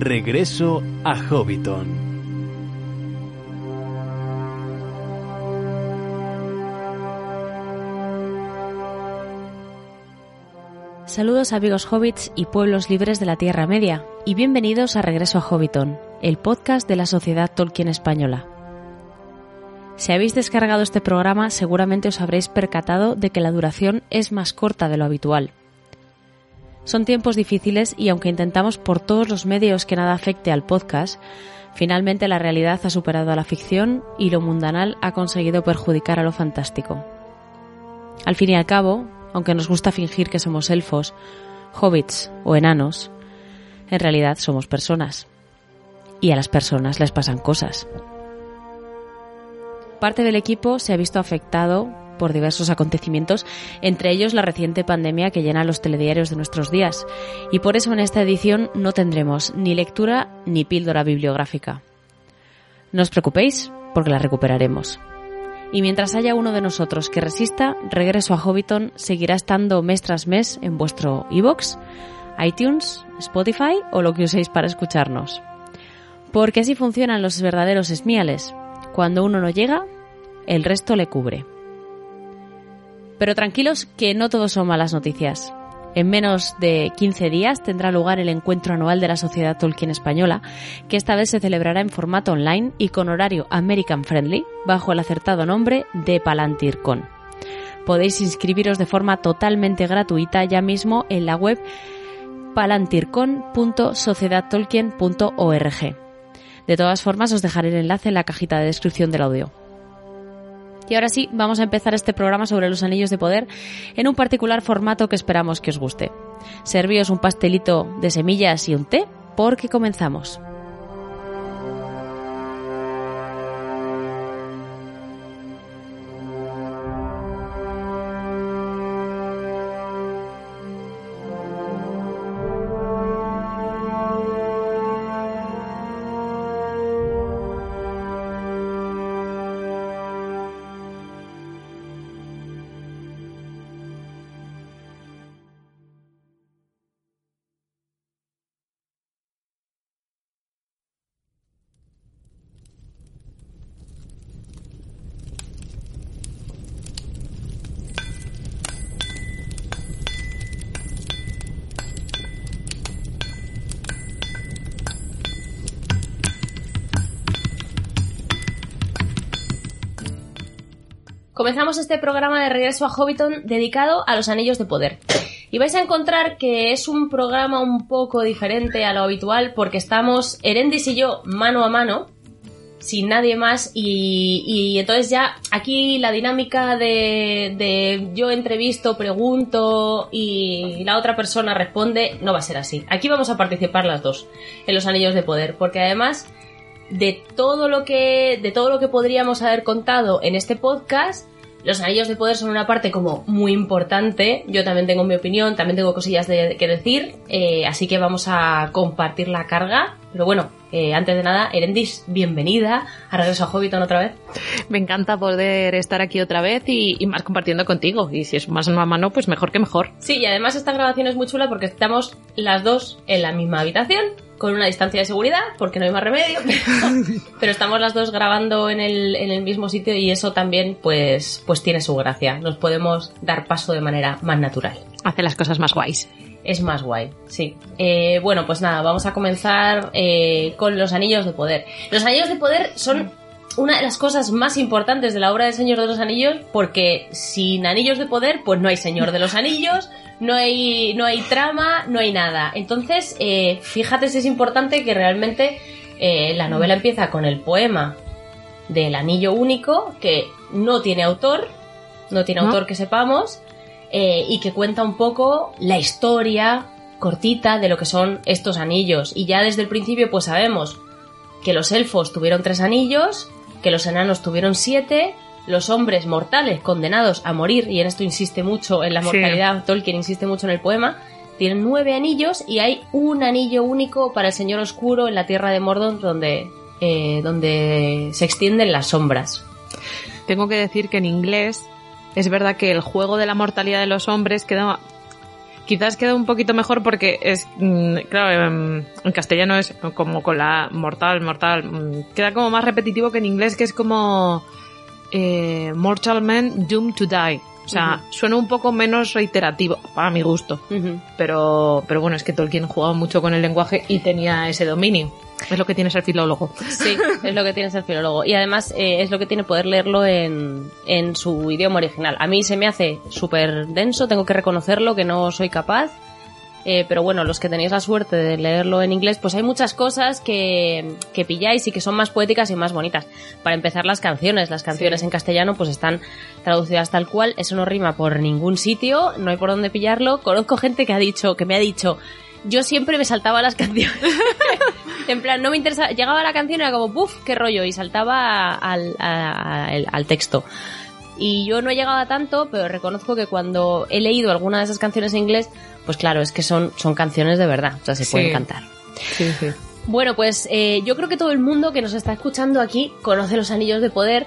Regreso a Hobbiton. Saludos amigos hobbits y pueblos libres de la Tierra Media, y bienvenidos a Regreso a Hobbiton, el podcast de la Sociedad Tolkien Española. Si habéis descargado este programa, seguramente os habréis percatado de que la duración es más corta de lo habitual. Son tiempos difíciles y aunque intentamos por todos los medios que nada afecte al podcast, finalmente la realidad ha superado a la ficción y lo mundanal ha conseguido perjudicar a lo fantástico. Al fin y al cabo, aunque nos gusta fingir que somos elfos, hobbits o enanos, en realidad somos personas. Y a las personas les pasan cosas. Parte del equipo se ha visto afectado por diversos acontecimientos, entre ellos la reciente pandemia que llena los telediarios de nuestros días, y por eso en esta edición no tendremos ni lectura ni píldora bibliográfica. No os preocupéis, porque la recuperaremos. Y mientras haya uno de nosotros que resista, Regreso a Hobbiton seguirá estando mes tras mes en vuestro iBox, iTunes, Spotify o lo que uséis para escucharnos. Porque así funcionan los verdaderos esmiales. Cuando uno no llega, el resto le cubre. Pero tranquilos que no todo son malas noticias. En menos de 15 días tendrá lugar el encuentro anual de la Sociedad Tolkien Española, que esta vez se celebrará en formato online y con horario American Friendly, bajo el acertado nombre de PalantirCon. Podéis inscribiros de forma totalmente gratuita ya mismo en la web palantircon.sociedadtolkien.org. De todas formas, os dejaré el enlace en la cajita de descripción del audio. Y ahora sí, vamos a empezar este programa sobre los anillos de poder en un particular formato que esperamos que os guste. Servíos un pastelito de semillas y un té porque comenzamos. Comenzamos este programa de regreso a Hobbiton dedicado a los anillos de poder. Y vais a encontrar que es un programa un poco diferente a lo habitual porque estamos Erendis y yo mano a mano, sin nadie más, y, y entonces ya aquí la dinámica de, de yo entrevisto, pregunto y la otra persona responde no va a ser así. Aquí vamos a participar las dos en los anillos de poder porque además de todo lo que de todo lo que podríamos haber contado en este podcast los anillos de poder son una parte como muy importante. Yo también tengo mi opinión, también tengo cosillas de, que decir, eh, así que vamos a compartir la carga. Pero bueno, eh, antes de nada, Erendis, bienvenida a Regreso a Hobbiton otra vez. Me encanta poder estar aquí otra vez y, y, más compartiendo contigo. Y si es más mano a mano, pues mejor que mejor. Sí, y además esta grabación es muy chula porque estamos las dos en la misma habitación con una distancia de seguridad, porque no hay más remedio, pero, pero estamos las dos grabando en el, en el, mismo sitio y eso también pues, pues tiene su gracia. Nos podemos dar paso de manera más natural. Hace las cosas más guays. Es más guay, sí. Eh, bueno, pues nada, vamos a comenzar eh, con los anillos de poder. Los anillos de poder son una de las cosas más importantes de la obra del Señor de los Anillos, porque sin anillos de poder, pues no hay Señor de los Anillos, no hay, no hay trama, no hay nada. Entonces, eh, fíjate si es importante que realmente eh, la novela empieza con el poema del anillo único, que no tiene autor, no tiene autor que sepamos, eh, y que cuenta un poco la historia cortita de lo que son estos anillos. Y ya desde el principio, pues sabemos que los elfos tuvieron tres anillos, que los enanos tuvieron siete, los hombres mortales condenados a morir, y en esto insiste mucho en la mortalidad, sí. Tolkien insiste mucho en el poema, tienen nueve anillos y hay un anillo único para el Señor Oscuro en la tierra de Mordor donde, eh, donde se extienden las sombras. Tengo que decir que en inglés es verdad que el juego de la mortalidad de los hombres queda quizás queda un poquito mejor porque es, mm, claro, em, en castellano es como con la mortal, mortal, mm, queda como más repetitivo que en inglés, que es como eh, Mortal Man Doomed to Die. O sea, suena un poco menos reiterativo, para mi gusto. Pero, pero bueno, es que Tolkien jugaba mucho con el lenguaje y tenía ese dominio. Es lo que tiene ser filólogo. Sí, es lo que tiene ser filólogo. Y además eh, es lo que tiene poder leerlo en, en su idioma original. A mí se me hace súper denso, tengo que reconocerlo, que no soy capaz. Eh, pero bueno, los que tenéis la suerte de leerlo en inglés, pues hay muchas cosas que, que pilláis y que son más poéticas y más bonitas. Para empezar, las canciones. Las canciones Sí. en castellano pues están traducidas tal cual. Eso no rima por ningún sitio, no hay por dónde pillarlo. Conozco gente que ha dicho, que me ha dicho, yo siempre me saltaba las canciones. en plan, no me interesa. Llegaba la canción y era como, ¡puf! ¡Qué rollo! Y saltaba al- al texto. Y yo no he llegado a tanto, pero reconozco que cuando he leído alguna de esas canciones en inglés, pues claro, es que son, son canciones de verdad. O sea, se Sí. pueden cantar. Sí, sí. Bueno, pues eh, yo creo que todo el mundo que nos está escuchando aquí conoce los anillos de poder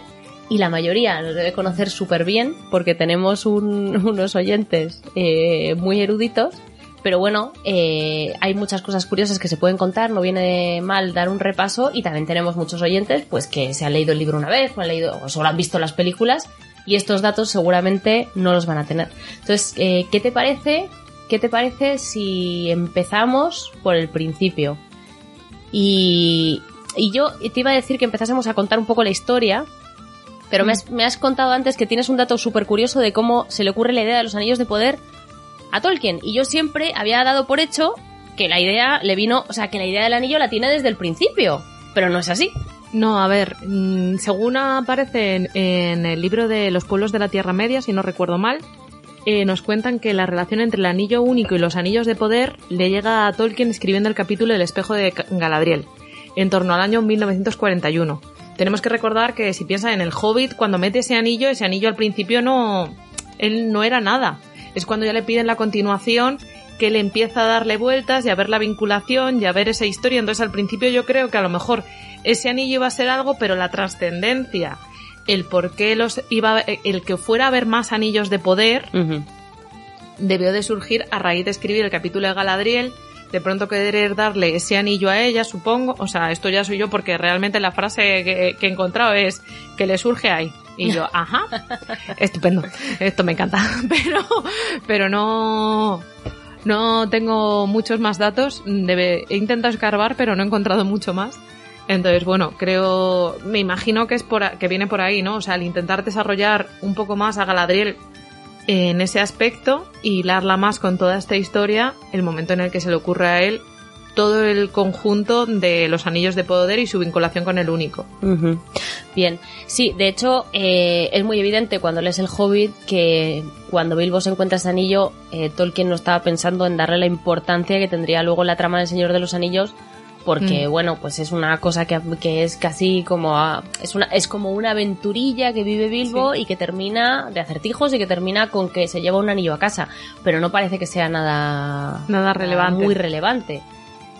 y la mayoría los debe conocer súper bien porque tenemos un- unos oyentes eh, muy eruditos. Pero bueno, eh, hay muchas cosas curiosas que se pueden contar, no viene mal dar un repaso y también tenemos muchos oyentes pues que se han leído el libro una vez o han leído o solo han visto las películas y estos datos seguramente no los van a tener. Entonces, eh, ¿qué te parece? ¿Qué te parece si empezamos por el principio? Y, y yo te iba a decir que empezásemos a contar un poco la historia, pero me, has, me has contado antes que tienes un dato súper curioso de cómo se le ocurre la idea de los anillos de poder a Tolkien. Y yo siempre había dado por hecho que la idea le vino, o sea, que la idea del anillo la tiene desde el principio, pero no es así. No, a ver, mm, según aparece en, el libro de Los pueblos de la Tierra Media, si no recuerdo mal, eh, nos cuentan que la relación entre el anillo único y los anillos de poder le llega a Tolkien escribiendo el capítulo El espejo de Galadriel, en torno al año 1941. Tenemos que recordar que si piensa en el Hobbit, cuando mete ese anillo, ese anillo al principio no, él no era nada. Es cuando ya le piden la continuación que él empieza a darle vueltas y a ver la vinculación y a ver esa historia. Entonces al principio yo creo que a lo mejor ese anillo iba a ser algo, pero la trascendencia, el por qué los iba, a- el que fuera a haber más anillos de poder, debió de surgir a raíz de escribir el capítulo de Galadriel, de pronto querer darle ese anillo a ella, supongo. O sea, esto ya soy yo porque realmente la frase que, que he encontrado es que le surge ahí. Y yo, ajá, estupendo, esto me encanta. Pero, pero no, no tengo muchos más datos. Debe, he intentado escarbar, pero no he encontrado mucho más. Entonces, bueno, creo, me imagino que es por, que viene por ahí, ¿no? O sea, al intentar desarrollar un poco más a Galadriel en ese aspecto y hilarla más con toda esta historia, el momento en el que se le ocurre a él todo el conjunto de los anillos de poder y su vinculación con el único. Bien, sí, de hecho eh, es muy evidente cuando lees el Hobbit que cuando Bilbo se encuentra ese anillo, eh, Tolkien no estaba pensando en darle la importancia que tendría luego la trama del Señor de los Anillos, porque Mm. bueno, pues es una cosa que, que es casi como a- es una es como una aventurilla que vive Bilbo y que termina de acertijos y que termina con que se lleva un anillo a casa, pero no parece que sea nada Nada relevante. muy relevante.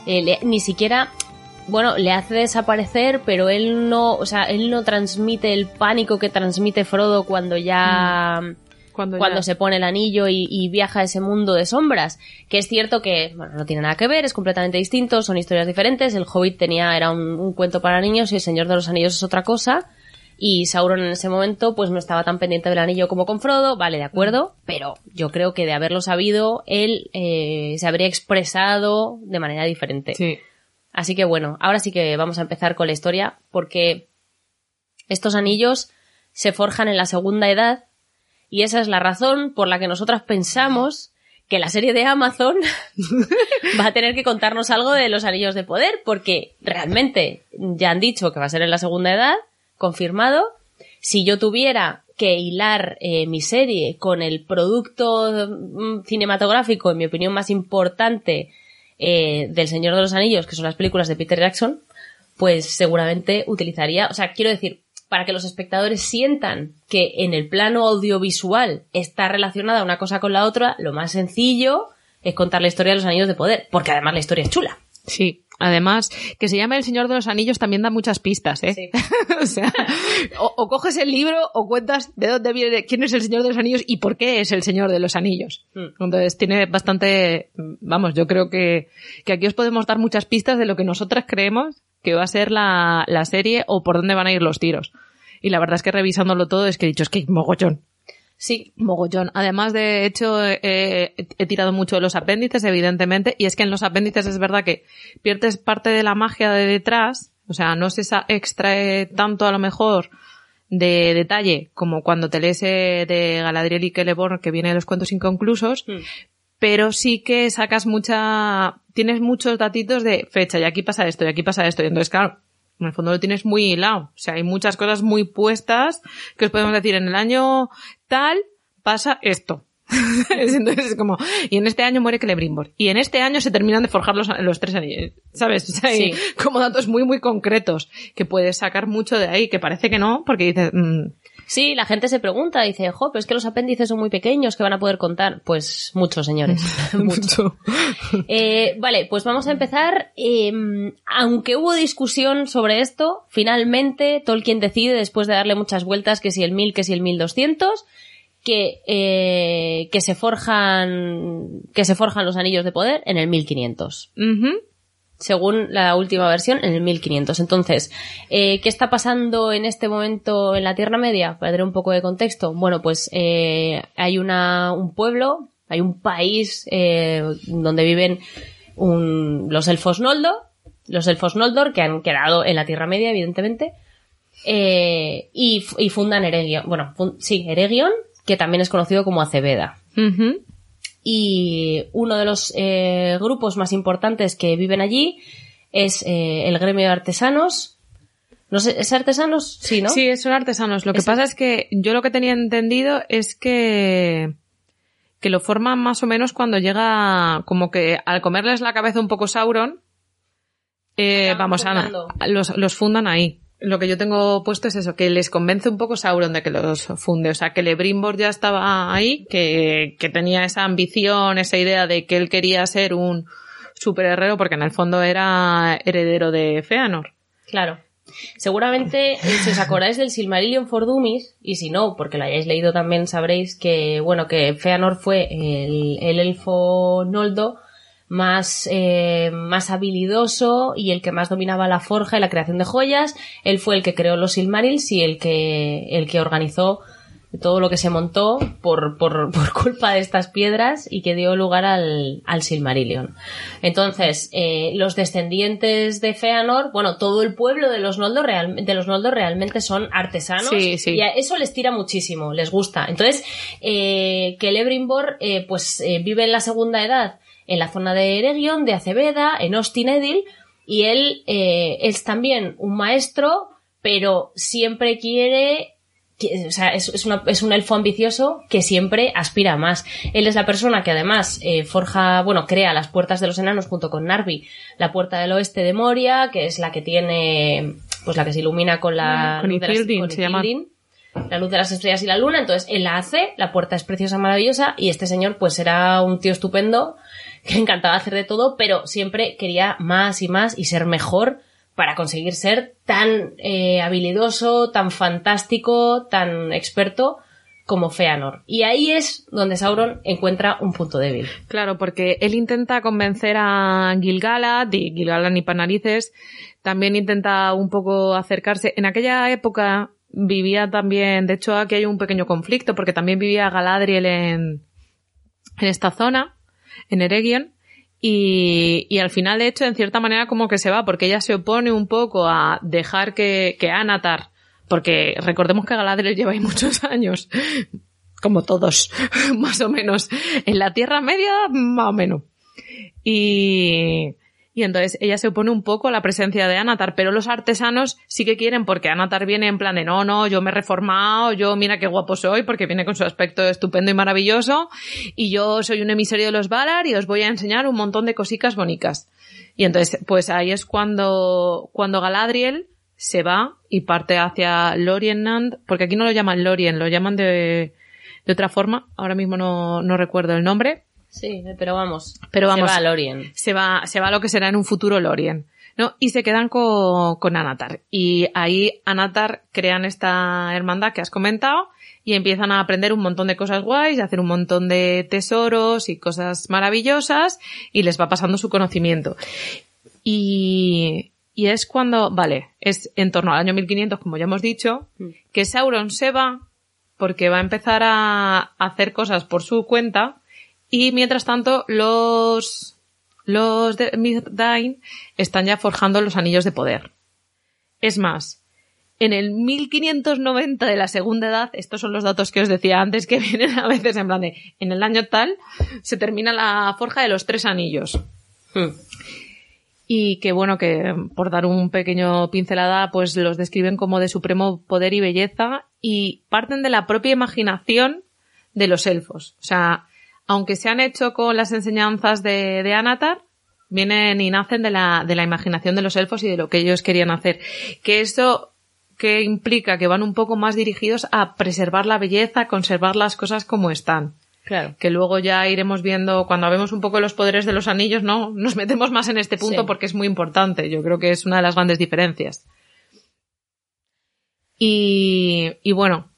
Eh, le- ni siquiera bueno, le hace desaparecer, pero él no, o sea, él no transmite el pánico que transmite Frodo cuando ya, Cuando, se pone el anillo y, y viaja a ese mundo de sombras. Que es cierto que, bueno, no tiene nada que ver, es completamente distinto, son historias diferentes. El Hobbit tenía, era un, un cuento para niños y el Señor de los Anillos es otra cosa. Y Sauron en ese momento, pues no estaba tan pendiente del anillo como con Frodo, vale, de acuerdo, pero yo creo que de haberlo sabido, él eh, se habría expresado de manera diferente. Sí. Así que bueno, ahora sí que vamos a empezar con la historia porque estos anillos se forjan en la segunda edad y esa es la razón por la que nosotras pensamos que la serie de Amazon va a tener que contarnos algo de los anillos de poder porque realmente ya han dicho que va a ser en la segunda edad, confirmado. Si yo tuviera que hilar eh, mi serie con el producto mm, cinematográfico, en mi opinión, más importante eh, del Señor de los Anillos, que son las películas de Peter Jackson, pues seguramente utilizaría, o sea, quiero decir, para que los espectadores sientan que en el plano audiovisual está relacionada una cosa con la otra, lo más sencillo es contar la historia de los Anillos de Poder, porque además la historia es chula. Sí. Además, que se llame El Señor de los Anillos también da muchas pistas, ¿eh? Sí. o sea, o, o coges el libro o cuentas de dónde viene, quién es el Señor de los Anillos y por qué es el Señor de los Anillos. Mm. Entonces tiene bastante, vamos, yo creo que, que aquí os podemos dar muchas pistas de lo que nosotras creemos que va a ser la, la serie o por dónde van a ir los tiros. Y la verdad es que revisándolo todo es que he dicho, es que mogollón. Sí, Mogollón. Además, de hecho, eh, he tirado mucho de los apéndices, evidentemente, y es que en los apéndices es verdad que pierdes parte de la magia de detrás, o sea, no se extrae tanto a lo mejor de detalle como cuando te lees eh, de Galadriel y Celeborn que viene de los cuentos inconclusos, Mm. pero sí que sacas mucha, tienes muchos datitos de fecha, y aquí pasa esto, y aquí pasa esto, y entonces claro, en el fondo lo tienes muy hilado, o sea, hay muchas cosas muy puestas que os podemos decir, en el año tal pasa esto. Entonces es como, y en este año muere Celebrimbor. Y en este año se terminan de forjar los, los tres anillos. ¿Sabes? O sea, hay Sí. como datos muy, muy concretos que puedes sacar mucho de ahí, que parece que no, porque dices, mm, Sí, la gente se pregunta, dice, jo, pero es que los apéndices son muy pequeños, que van a poder contar? Pues muchos, señores. Mucho. Eh, vale, pues vamos a empezar. Eh, aunque hubo discusión sobre esto, finalmente Tolkien decide, después de darle muchas vueltas, que si el 1000, que si el 1200, que, eh, que se forjan, que se forjan los anillos de poder en el 1500 ujú. Según la última versión, en el 1500. Entonces, eh, ¿qué está pasando en este momento en la Tierra Media? Para dar un poco de contexto. Bueno, pues eh, hay una, un pueblo, hay un país eh, donde viven un- los elfos Noldor, los elfos Noldor que han quedado en la Tierra Media, evidentemente, eh, y, y fundan Eregion. Bueno, fun- sí, Eregion, que también es conocido como Acebeda Ujú. Y uno de los eh, grupos más importantes que viven allí es eh, el gremio de artesanos. No sé, ¿es artesanos? Sí, ¿no? Sí, son artesanos. Lo que pasa es que yo lo que tenía entendido es que que lo forman más o menos cuando llega como que al comerles la cabeza un poco Sauron, eh, vamos, Ana, los, los fundan ahí. Lo que yo tengo puesto es eso, que les convence un poco Sauron de que los funde. O sea, que Lebrimbor ya estaba ahí, que, que tenía esa ambición, esa idea de que él quería ser un superherrero porque en el fondo era heredero de Feanor. Claro. Seguramente, eh, si os acordáis del Silmarillion for Dummies, y si no, porque lo hayáis leído también sabréis que, bueno, que Feanor fue el, el elfo Noldo más, eh, más habilidoso y el que más dominaba la forja y la creación de joyas. Él fue el que creó los Silmarils y el que, el que organizó todo lo que se montó por, por, por culpa de estas piedras y que dio lugar al, al Silmarillion. Entonces, eh, los descendientes de Feanor, bueno, todo el pueblo de los Noldor, real- de los Noldor realmente son artesanos Sí, sí. y a eso les tira muchísimo, les gusta. Entonces, eh, que Celebrimbor eh, pues eh, vive en la segunda edad en la zona de Eregion, de Acebeda, en Ostin Edil, y él eh, es también un maestro, pero siempre quiere o sea, es, es una- es un elfo ambicioso que siempre aspira a más. Él es la persona que además eh, forja, bueno, crea las puertas de los enanos junto con Narvi, la puerta del oeste de Moria, que es la que tiene, pues la que se ilumina con la Con luz de las- Ithildin, con se llama. Ithildin, la luz de las estrellas y la luna, entonces él la hace, la puerta es preciosa, maravillosa, y este señor pues era un tío estupendo, que encantaba hacer de todo, pero siempre quería más y más y ser mejor para conseguir ser tan eh, habilidoso, tan fantástico, tan experto como Feanor. Y ahí es donde Sauron encuentra un punto débil. Claro, porque él intenta convencer a Gilgalad, y Gilgalad ni pa' narices, también intenta un poco acercarse. En aquella época vivía también, de hecho aquí hay un pequeño conflicto, porque también vivía Galadriel en, en esta zona, en Eregion, y, y al final, de hecho, en cierta manera como que se va, porque ella se opone un poco a dejar que, que Anatar, porque recordemos que Galadriel lleva ahí muchos años, como todos, más o menos, en la Tierra Media, más o menos. Y, y entonces ella se opone un poco a la presencia de Anatar, pero los artesanos sí que quieren porque Anatar viene en plan de no, no, yo me he reformado, yo mira qué guapo soy porque viene con su aspecto estupendo y maravilloso y yo soy un emisario de los Valar y os voy a enseñar un montón de cosicas bonitas. Y entonces, pues ahí es cuando, cuando Galadriel se va y parte hacia Lorienland, porque aquí no lo llaman Lorien, lo llaman de, de otra forma, ahora mismo no, no recuerdo el nombre, Sí, pero vamos. Pero vamos. Se va a Lorien. Se va, se va a lo que será en un futuro Lorien. ¿no? Y se quedan con, con Anatar. Y ahí Anatar crean esta hermandad que has comentado y empiezan a aprender un montón de cosas guays, a hacer un montón de tesoros y cosas maravillosas y les va pasando su conocimiento. Y, y es cuando, vale, es en torno al año 1500, como ya hemos dicho, que Sauron se va porque va a empezar a hacer cosas por su cuenta y mientras tanto los los de Middain están ya forjando los anillos de poder. Es más, en el 1590 de la segunda edad, estos son los datos que os decía antes que vienen a veces en plan de, en el año tal, se termina la forja de los tres anillos. Hmm. Y que bueno, que por dar un pequeño pincelada, pues los describen como de supremo poder y belleza y parten de la propia imaginación de los elfos. O sea, aunque se han hecho con las enseñanzas de, de Anatar, vienen y nacen de la, de la imaginación de los elfos y de lo que ellos querían hacer. Que esto que implica que van un poco más dirigidos a preservar la belleza, a conservar las cosas como están. Claro. Que luego ya iremos viendo, cuando vemos un poco los poderes de los anillos, ¿no? Nos metemos más en este punto Sí. porque es muy importante. Yo creo que es una de las grandes diferencias. Y, y bueno,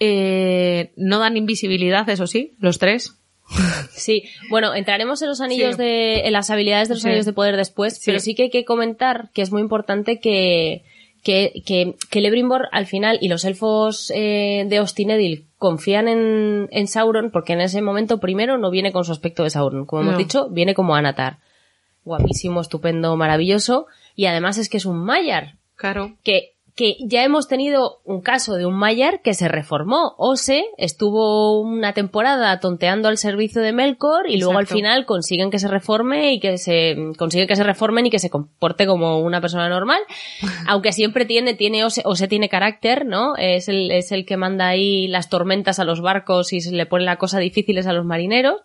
eh, no dan invisibilidad, eso sí, los tres. Sí, bueno, entraremos en los anillos Sí. de, en las habilidades de los Sí. anillos de poder después, Sí. pero sí que hay que comentar que es muy importante que, que, que, que Celebrimbor al final y los elfos eh, de Ostinedil confían en, en Sauron porque en ese momento primero no viene con su aspecto de Sauron, como hemos dicho, viene como Anatar. Guapísimo, estupendo, maravilloso y además es que es un Maiar, Claro. que, que ya hemos tenido un caso de un Maiar que se reformó. Ose estuvo una temporada tonteando al servicio de Melkor y luego al final consiguen que se reforme y que se consiguen que se reformen y que se comporte como una persona normal. Aunque siempre tiene, tiene Ose, Ose tiene carácter, ¿no? Es el, es el que manda ahí las tormentas a los barcos y se le pone la cosa difíciles a los marineros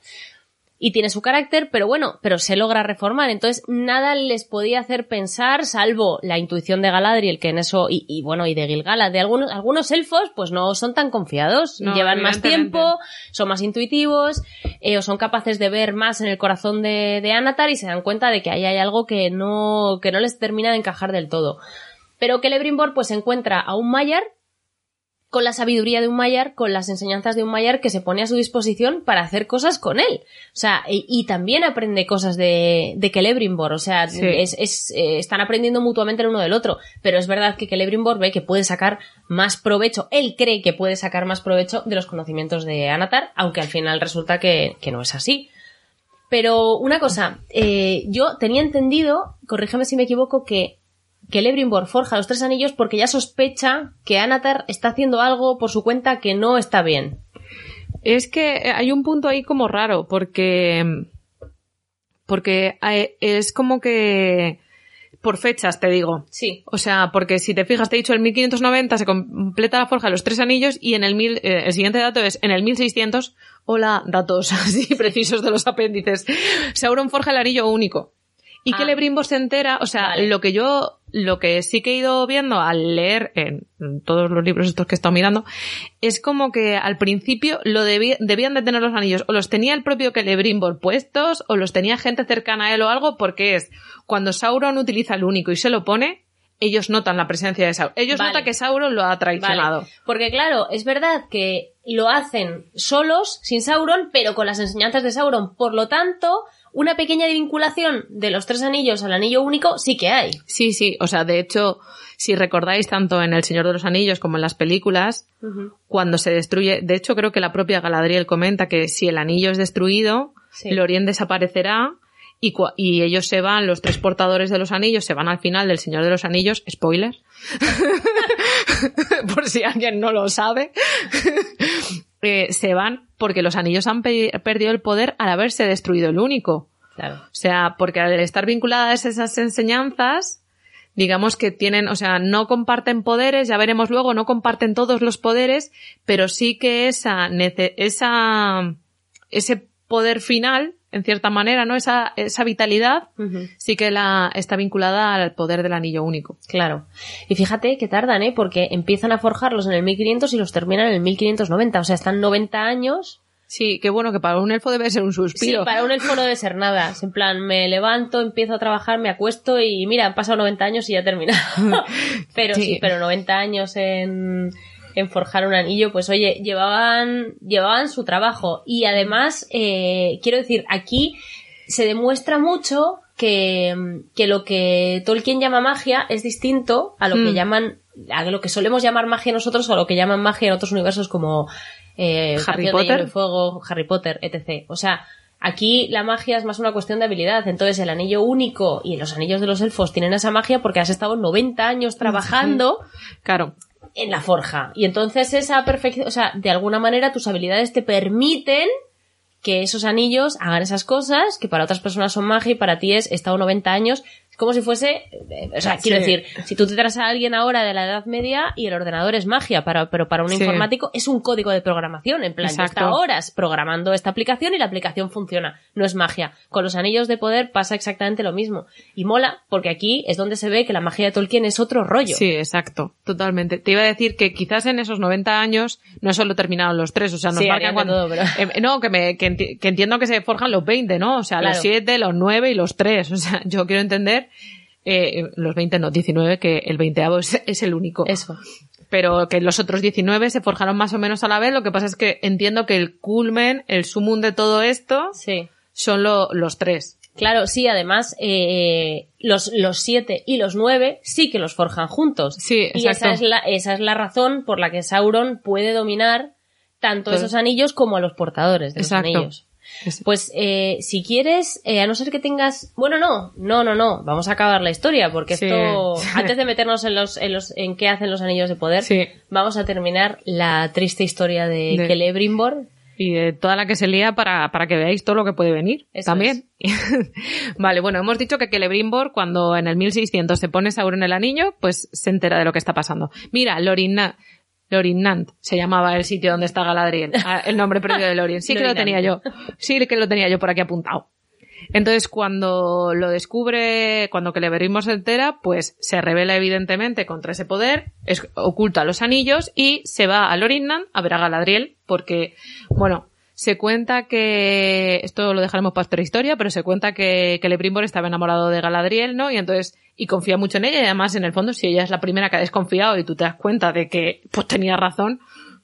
y tiene su carácter, pero bueno, pero se logra reformar. Entonces, nada les podía hacer pensar, salvo la intuición de Galadriel, que en eso, y, y bueno, y de Gilgalad, de algunos, algunos elfos, pues no son tan confiados. No, Llevan más tiempo, son más intuitivos, eh, o son capaces de ver más en el corazón de, de Anatar y se dan cuenta de que ahí hay algo que no, que no les termina de encajar del todo. Pero Celebrimbor pues encuentra a un Maiar con la sabiduría de un Maiar, con las enseñanzas de un Maiar que se pone a su disposición para hacer cosas con él. O sea, y, y también aprende cosas de, de Celebrimbor. O sea, Sí. es, es, eh, están aprendiendo mutuamente el uno del otro. Pero es verdad que Celebrimbor ve que puede sacar más provecho. Él cree que puede sacar más provecho de los conocimientos de Anatar, aunque al final resulta que, que no es así. Pero una cosa, eh, yo tenía entendido, corrígeme si me equivoco, que que Celebrimbor forja los tres anillos porque ya sospecha que Anatar está haciendo algo por su cuenta que no está bien. Es que hay un punto ahí como raro, porque. Porque es como que. Por fechas, te digo. Sí. O sea, porque si te fijas, te he dicho, el 1590 se completa la forja de los tres anillos y en el mil, eh, el siguiente dato es en el 1600, hola, datos así precisos de los apéndices. Sauron forja el anillo único. Y Ah. que Celebrimbor se entera, o sea, Vale. lo que yo, lo que sí que he ido viendo al leer en, en todos los libros estos que he estado mirando, es como que al principio lo debí- debían de tener los anillos, o los tenía el propio Celebrimbor puestos, o los tenía gente cercana a él o algo, porque es cuando Sauron utiliza el único y se lo pone, ellos notan la presencia de Sauron. Ellos Vale. notan que Sauron lo ha traicionado. Vale. Porque claro, es verdad que lo hacen solos, sin Sauron, pero con las enseñanzas de Sauron. Por lo tanto, una pequeña vinculación de los tres anillos al anillo único sí que hay. Sí, sí, o sea, de hecho, si recordáis tanto en El Señor de los Anillos como en las películas, cuando se destruye, de hecho creo que la propia Galadriel comenta que si el anillo es destruido, Sí. Lorien desaparecerá y, y ellos se van, los tres portadores de los anillos se van al final del Señor de los Anillos, spoiler, por si alguien no lo sabe, Eh, se van porque los anillos han pe- perdido el poder al haberse destruido el único. Claro. O sea, porque al estar vinculadas esas enseñanzas, digamos que tienen, o sea, no comparten poderes, ya veremos luego, no comparten todos los poderes, pero sí que esa, esa, ese poder final, en cierta manera, ¿no? Esa, esa vitalidad, sí que la, está vinculada al poder del anillo único. Claro. Y fíjate que tardan, ¿eh? Porque empiezan a forjarlos en el 1500 y los terminan en el 1590. O sea, están 90 años Sí, qué bueno que para un elfo debe ser un Sí, suspiro. para un elfo no debe ser nada. Es en plan, me levanto, empiezo a trabajar, me acuesto y mira, han pasado 90 años y ya he terminado. pero sí. Sí. pero 90 años en, en forjar un anillo, pues oye, llevaban, llevaban su trabajo. Y además, eh, quiero decir, aquí se demuestra mucho que, que lo que Tolkien llama magia es distinto a lo que Mm. llaman, a lo que solemos llamar magia nosotros o a lo que llaman magia en otros universos como eh, Harry de Potter. Y Fuego, Harry Potter, etc. O sea, aquí la magia es más una cuestión de habilidad. Entonces, el anillo único y los anillos de los elfos tienen esa magia porque has estado 90 años trabajando Claro. En la forja. Y entonces esa perfección, o sea, de alguna manera tus habilidades te permiten que esos anillos hagan esas cosas que para otras personas son magia y para ti es estado 90 años. Como si fuese, eh, o sea, quiero Sí. decir, si tú te traes a alguien ahora de la Edad Media y el ordenador es magia, para, pero para un Sí. informático es un código de programación. En plan, yo Exacto. está horas programando esta aplicación y la aplicación funciona. No es magia. Con los anillos de poder pasa exactamente lo mismo. Y mola, porque aquí es donde se ve que la magia de Tolkien es otro rollo. Sí, exacto, totalmente. Te iba a decir que quizás en esos 90 años no solo terminaron los tres, o sea, nos Sí, marcan cuando... todo, pero- Eh, no, que, me, que, enti- que entiendo que se forjan los 20, ¿no? O sea, los Claro. 7, los 9 y los 3. O sea, yo quiero entender... eh, los 20 no, 19, que el 20 es, es el único. Eso. Pero que los otros 19 se forjaron más o menos a la vez. Lo que pasa es que entiendo que el culmen, el sumum de todo esto, Sí. son lo- los tres. Claro, sí, además, eh, los, los siete y los nueve sí que los forjan juntos. Sí, Y esa es, la, esa es la razón por la que Sauron puede dominar tanto esos anillos como a los portadores de Exacto. los anillos. Es- Pues eh, si quieres, eh, a no ser que tengas, bueno, no, no, no, no, vamos a acabar la historia porque Sí. esto, antes de meternos en los, en los, en qué hacen los anillos de poder, Sí. vamos a terminar la triste historia de, De- Celebrimbor. Y de toda la que se lía para, para que veáis todo lo que puede venir. Eso también. vale, bueno, hemos dicho que Celebrimbor, cuando en el 1600 se pone Sauron el anillo, pues se entera de lo que está pasando. Mira, Lorinna, Lorinnant se llamaba el sitio donde está Galadriel. Ah, El nombre previo de Lorien. Sí que lo tenía yo. Sí que lo tenía yo por aquí apuntado. Entonces, cuando lo descubre, cuando Celebrimbor se entera, pues se revela evidentemente contra ese poder, es- oculta los anillos y se va a Lorinnan a ver a Galadriel, porque, bueno, se cuenta que, esto lo dejaremos para otra historia, pero se cuenta que Celebrimbor estaba enamorado de Galadriel, ¿no? Y entonces, y confía mucho en ella, y además, en el fondo, si ella es la primera que ha desconfiado y tú te das cuenta de que, pues tenía razón,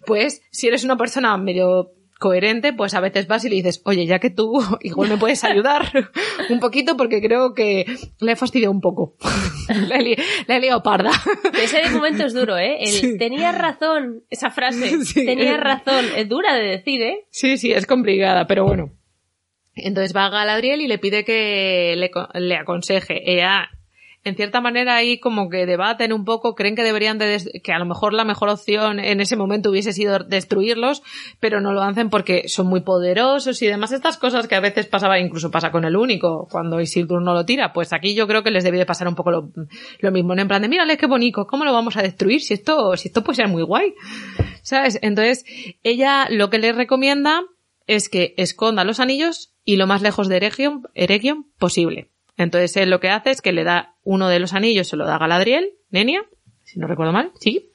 pues, si eres una persona medio coherente, pues a veces vas y le dices, oye, ya que tú igual me puedes ayudar un poquito porque creo que le he fastidiado un poco. la, he li- la he liado parda. Ese momento es duro, ¿eh? El, Sí. Tenía razón, esa frase. Sí. Tenía razón. Es dura de decir, ¿eh? sí, sí, es complicada, pero bueno. Entonces va a Galadriel y le pide que le, le aconseje. Ella, en cierta manera, ahí como que debaten un poco, creen que deberían de, que a lo mejor la mejor opción en ese momento hubiese sido destruirlos, pero no lo hacen porque son muy poderosos y demás. Estas cosas que a veces pasaba, incluso pasa con el único, cuando Isildur no lo tira, pues aquí yo creo que les debe de pasar un poco lo, lo mismo, en plan de, mírale qué bonito, ¿cómo lo vamos a destruir? Si esto, si esto puede ser muy guay. ¿Sabes? Entonces, ella lo que le recomienda es que esconda los anillos y lo más lejos de Eregion posible. Entonces él lo que hace es que le da uno de los anillos, se lo da a Galadriel, Nenia, si no recuerdo mal, sí,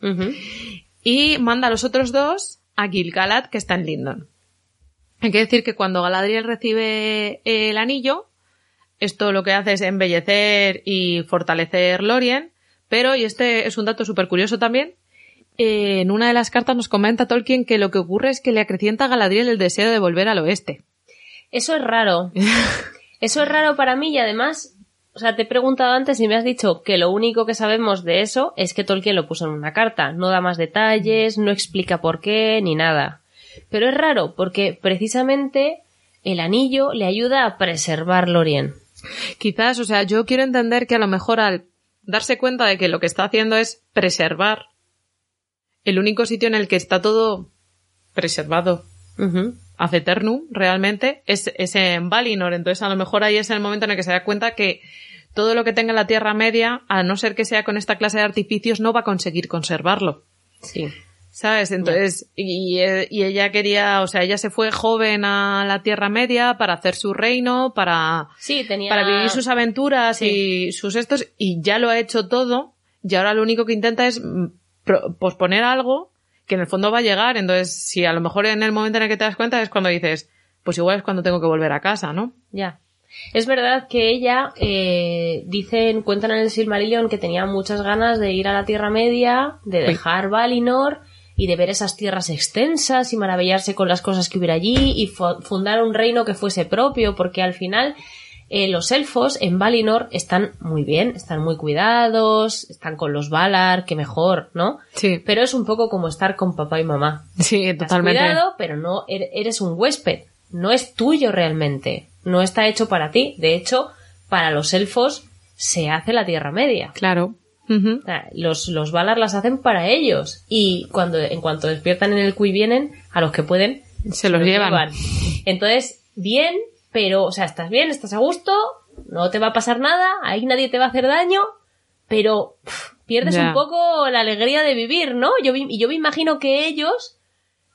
y manda a los otros dos a Gil-galad, que está en Lindon. Hay que decir que cuando Galadriel recibe el anillo, esto lo que hace es embellecer y fortalecer Lorien, pero, y este es un dato súper curioso también, eh, en una de las cartas nos comenta Tolkien que lo que ocurre es que le acrecienta a Galadriel el deseo de volver al oeste. Eso es raro. Eso es raro para mí y además, o sea, te he preguntado antes y me has dicho que lo único que sabemos de eso es que Tolkien lo puso en una carta. No da más detalles, no explica por qué, ni nada. Pero es raro porque precisamente el anillo le ayuda a preservar Lorien. Quizás, o sea, yo quiero entender que a lo mejor al darse cuenta de que lo que está haciendo es preservar el único sitio en el que está todo preservado. Ad eternum realmente es, es en Valinor. Entonces a lo mejor ahí es el momento en el que se da cuenta que todo lo que tenga en la Tierra Media, a no ser que sea con esta clase de artificios, no va a conseguir conservarlo. Sí. ¿Sabes? Entonces, y, y ella quería, o sea, ella se fue joven a la Tierra Media para hacer su reino, para, Sí, tenía... para vivir sus aventuras y sus estos, y ya lo ha hecho todo, y ahora lo único que intenta es mm, posponer algo que en el fondo va a llegar. Entonces, si a lo mejor en el momento en el que te das cuenta es cuando dices, pues igual es cuando tengo que volver a casa, ¿no? Ya. Es verdad que ella, eh, dicen, cuentan en el Silmarillion que tenía muchas ganas de ir a la Tierra Media, de dejar Valinor y de ver esas tierras extensas y maravillarse con las cosas que hubiera allí y fu- fundar un reino que fuese propio, porque al final eh, los elfos en Valinor están muy bien, están muy cuidados, están con los Valar, que mejor, ¿no? Sí, Pero es un poco como estar con papá y mamá. sí, Has totalmente. cuidado, pero no er- eres un huésped. No es tuyo realmente. No está hecho para ti. De hecho, para los elfos se hace la Tierra Media. Claro. Los, los Valar las hacen para ellos. Y cuando, en cuanto despiertan en el Cui vienen, a los que pueden, Se los llevan. Entonces, bien, pero, o sea, estás bien, estás a gusto, no te va a pasar nada, ahí nadie te va a hacer daño, pero pierdes un poco la alegría de vivir, ¿no? Yo, vi- y yo me imagino que ellos,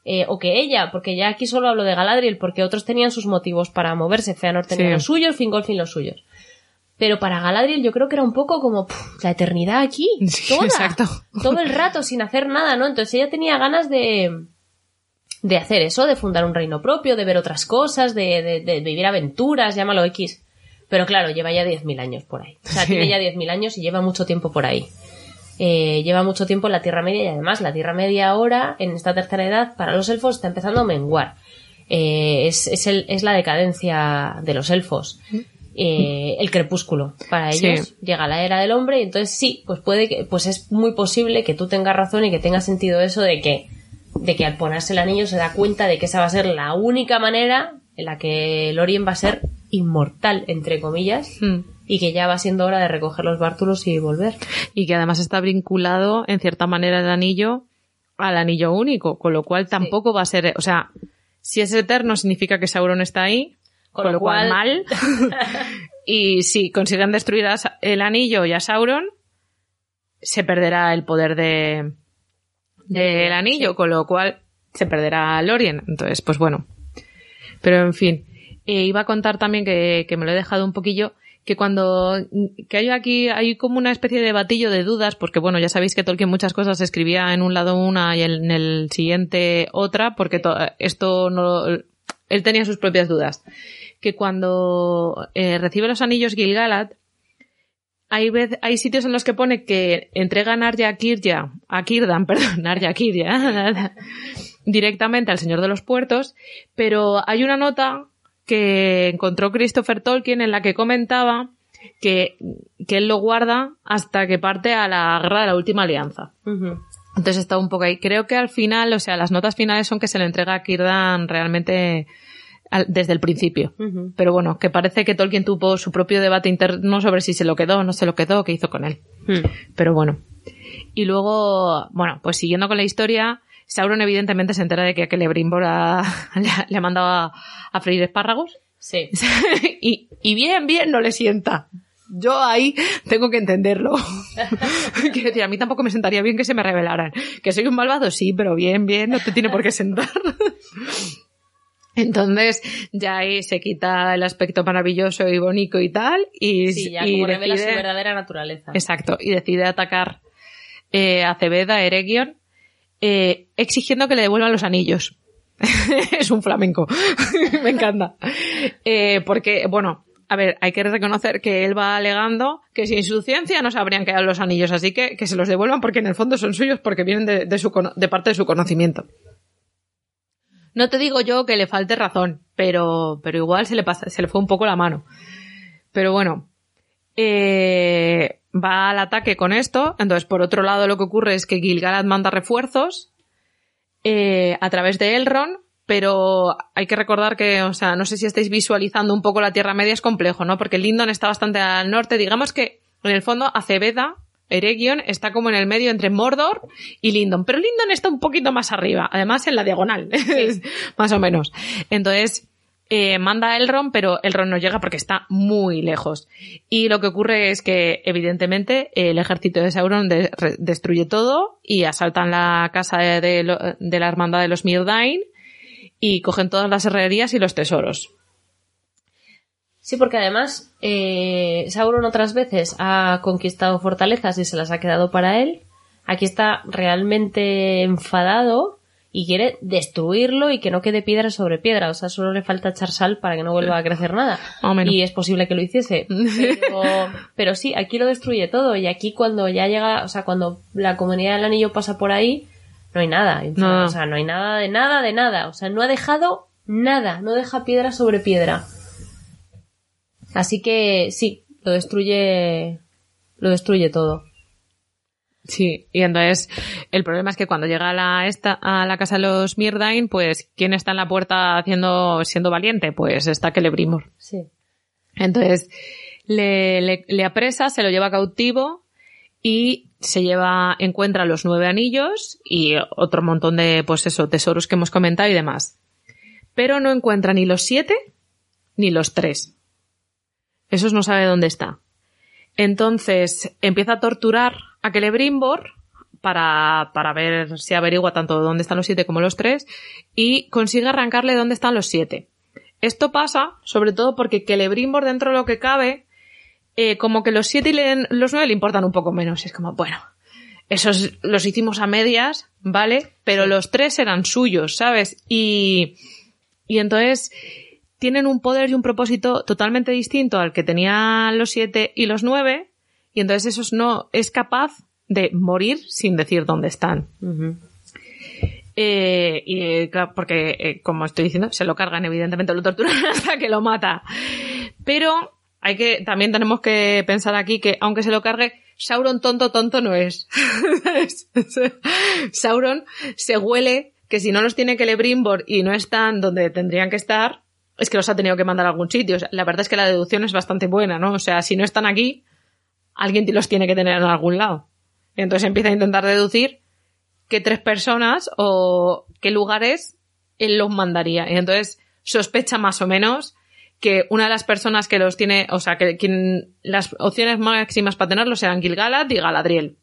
eh, o que ella, porque ya aquí solo hablo de Galadriel, porque otros tenían sus motivos para moverse, Feanor tenía Sí. los suyos, Fingolfin los suyos. Pero para Galadriel yo creo que era un poco como la eternidad aquí, Sí, toda, exacto. todo el rato sin hacer nada, ¿no? Entonces ella tenía ganas de, de hacer eso, de fundar un reino propio, de ver otras cosas, de, de- de vivir aventuras, llámalo X. Pero claro, lleva ya 10.000 años por ahí. O sea, Sí. tiene ya 10.000 años y lleva mucho tiempo por ahí. Eh, lleva mucho tiempo en la Tierra Media y además la Tierra Media ahora, en esta tercera edad, para los elfos está empezando a menguar. Eh, es, es, el- es la decadencia de los elfos. Eh, el crepúsculo para Sí. ellos llega la era del hombre y entonces sí pues puede que pues es muy posible que tú tengas razón y que tenga sentido eso de que de que al ponerse el anillo se da cuenta de que esa va a ser la única manera en la que Lorien va a ser inmortal entre comillas Mm. y que ya va siendo hora de recoger los bártulos y volver Y que además está vinculado, en cierta manera, el anillo al anillo único, con lo cual tampoco va a ser, o sea, si es eterno significa que Sauron está ahí, con, lo cual, mal. y si consiguen destruir el anillo y a Sauron, se perderá el poder de del anillo, con lo cual se perderá Lorien. Entonces, pues bueno. Pero en fin, Eh, iba a contar también que, que me lo he dejado un poquillo, que cuando, que hay aquí, hay como una especie de batillo de dudas, porque bueno, ya sabéis que Tolkien muchas cosas escribía en un lado una y en el siguiente otra, porque to- esto no, él tenía sus propias dudas. Que cuando eh, recibe los anillos Gilgalad, hay, vez, hay sitios en los que pone que entrega Narya a Kirya, a Kirdan, perdón, Narya a Kirya, directamente al Señor de los Puertos, pero hay una nota que encontró Christopher Tolkien en la que comentaba que, que él lo guarda hasta que parte a la guerra de la última alianza. Entonces está un poco ahí. Creo que al final, o sea, las notas finales son que se le entrega a Kirdan realmente al- desde el principio. Pero bueno, que parece que Tolkien tuvo su propio debate interno sobre si se lo quedó o no se lo quedó, qué hizo con él. Mm. Pero bueno. Y luego, bueno, pues siguiendo con la historia, Sauron evidentemente se entera de que Celebrimbor ha- le, ha- le ha mandado a, a freír espárragos. sí y, y bien, bien no le sienta. Yo ahí tengo que entenderlo. Quiero decir, a mí tampoco me sentaría bien que se me revelaran. Que soy un malvado, sí, pero bien, bien, no te tiene por qué sentar. Entonces, ya ahí se quita el aspecto maravilloso y bonito y tal, y, sí ya y como revela su decide- verdadera naturaleza Exacto, y decide atacar eh, a Cebeda, a Eregion, eh, exigiendo que le devuelvan los anillos. es un flamenco. Me encanta. Eh, porque, bueno, a ver, hay que reconocer que él va alegando que sin su ciencia no se habrían quedado los anillos, así que que se los devuelvan porque en el fondo son suyos porque vienen de, de su, de parte de su conocimiento. No te digo yo que le falte razón, pero, pero igual se le, pasa, se le fue un poco la mano. Pero bueno, eh, va al ataque con esto. Entonces, por otro lado, lo que ocurre es que Gilgalad manda refuerzos eh, a través de Elrond, pero hay que recordar que, o sea, no sé si estáis visualizando un poco la Tierra Media, es complejo, ¿no? Porque Lindon está bastante al norte. Digamos que, en el fondo, Acebeda, Eregion, está como en el medio entre Mordor y Lindon. Pero Lindon está un poquito más arriba, además en la diagonal, más o menos. Entonces, eh, manda a Elrond, pero Elrond no llega porque está muy lejos. Y lo que ocurre es que, evidentemente, el ejército de Sauron de- destruye todo y asaltan la casa de, de la hermandad de los Mirdain y cogen todas las herrerías y los tesoros. Sí, porque además eh, Sauron otras veces ha conquistado fortalezas y se las ha quedado para él. aquí está realmente enfadado y quiere destruirlo y que no quede piedra sobre piedra. O sea, solo le falta echar sal para que no vuelva a crecer nada. Y es posible que lo hiciese. Pero, pero sí, aquí lo destruye todo. Y aquí cuando ya llega, o sea, cuando la comunidad del anillo pasa por ahí, no hay nada. No. O sea, no hay nada de nada de nada. O sea, no ha dejado nada. No deja piedra sobre piedra. Así que sí, lo destruye, lo destruye todo. Sí, y entonces el problema es que cuando llega a la, esta, a la casa de los Mirdain, pues ¿quién está en la puerta haciendo, siendo valiente? Pues está Celebrimor. Sí. Entonces le, le, le apresa, se lo lleva cautivo y se lleva, encuentra los nueve anillos y otro montón de, pues eso, tesoros que hemos comentado y demás. Pero no encuentra ni los siete ni los tres. Esos no sabe dónde está. Entonces empieza a torturar a Celebrimbor para, para ver si averigua tanto dónde están los siete como los tres y consigue arrancarle dónde están los siete. Esto pasa sobre todo porque Celebrimbor dentro de lo que cabe, eh, como que los siete y le- los nueve le importan un poco menos. Es como, bueno, esos los hicimos a medias, ¿vale? Pero los tres eran suyos, ¿sabes? Y, y entonces tienen un poder y un propósito totalmente distinto al que tenían los siete y los nueve, y entonces esos no es capaz de morir sin decir dónde están. Eh, y eh, claro, porque, eh, como estoy diciendo, se lo cargan, evidentemente lo torturan hasta que lo mata. Pero hay que, también tenemos que pensar aquí que, aunque se lo cargue, Sauron tonto tonto no es. Sauron se huele que si no los tiene Celebrimbor y no están donde tendrían que estar, es que los ha tenido que mandar a algún sitio. O sea, la verdad es que la deducción es bastante buena, ¿no? O sea, si no están aquí, alguien los tiene que tener en algún lado. Entonces empieza a intentar deducir qué tres personas o qué lugares él los mandaría. Y entonces sospecha más o menos que una de las personas que los tiene, o sea, que quien, las opciones máximas para tenerlos eran Gilgalad y Galadriel.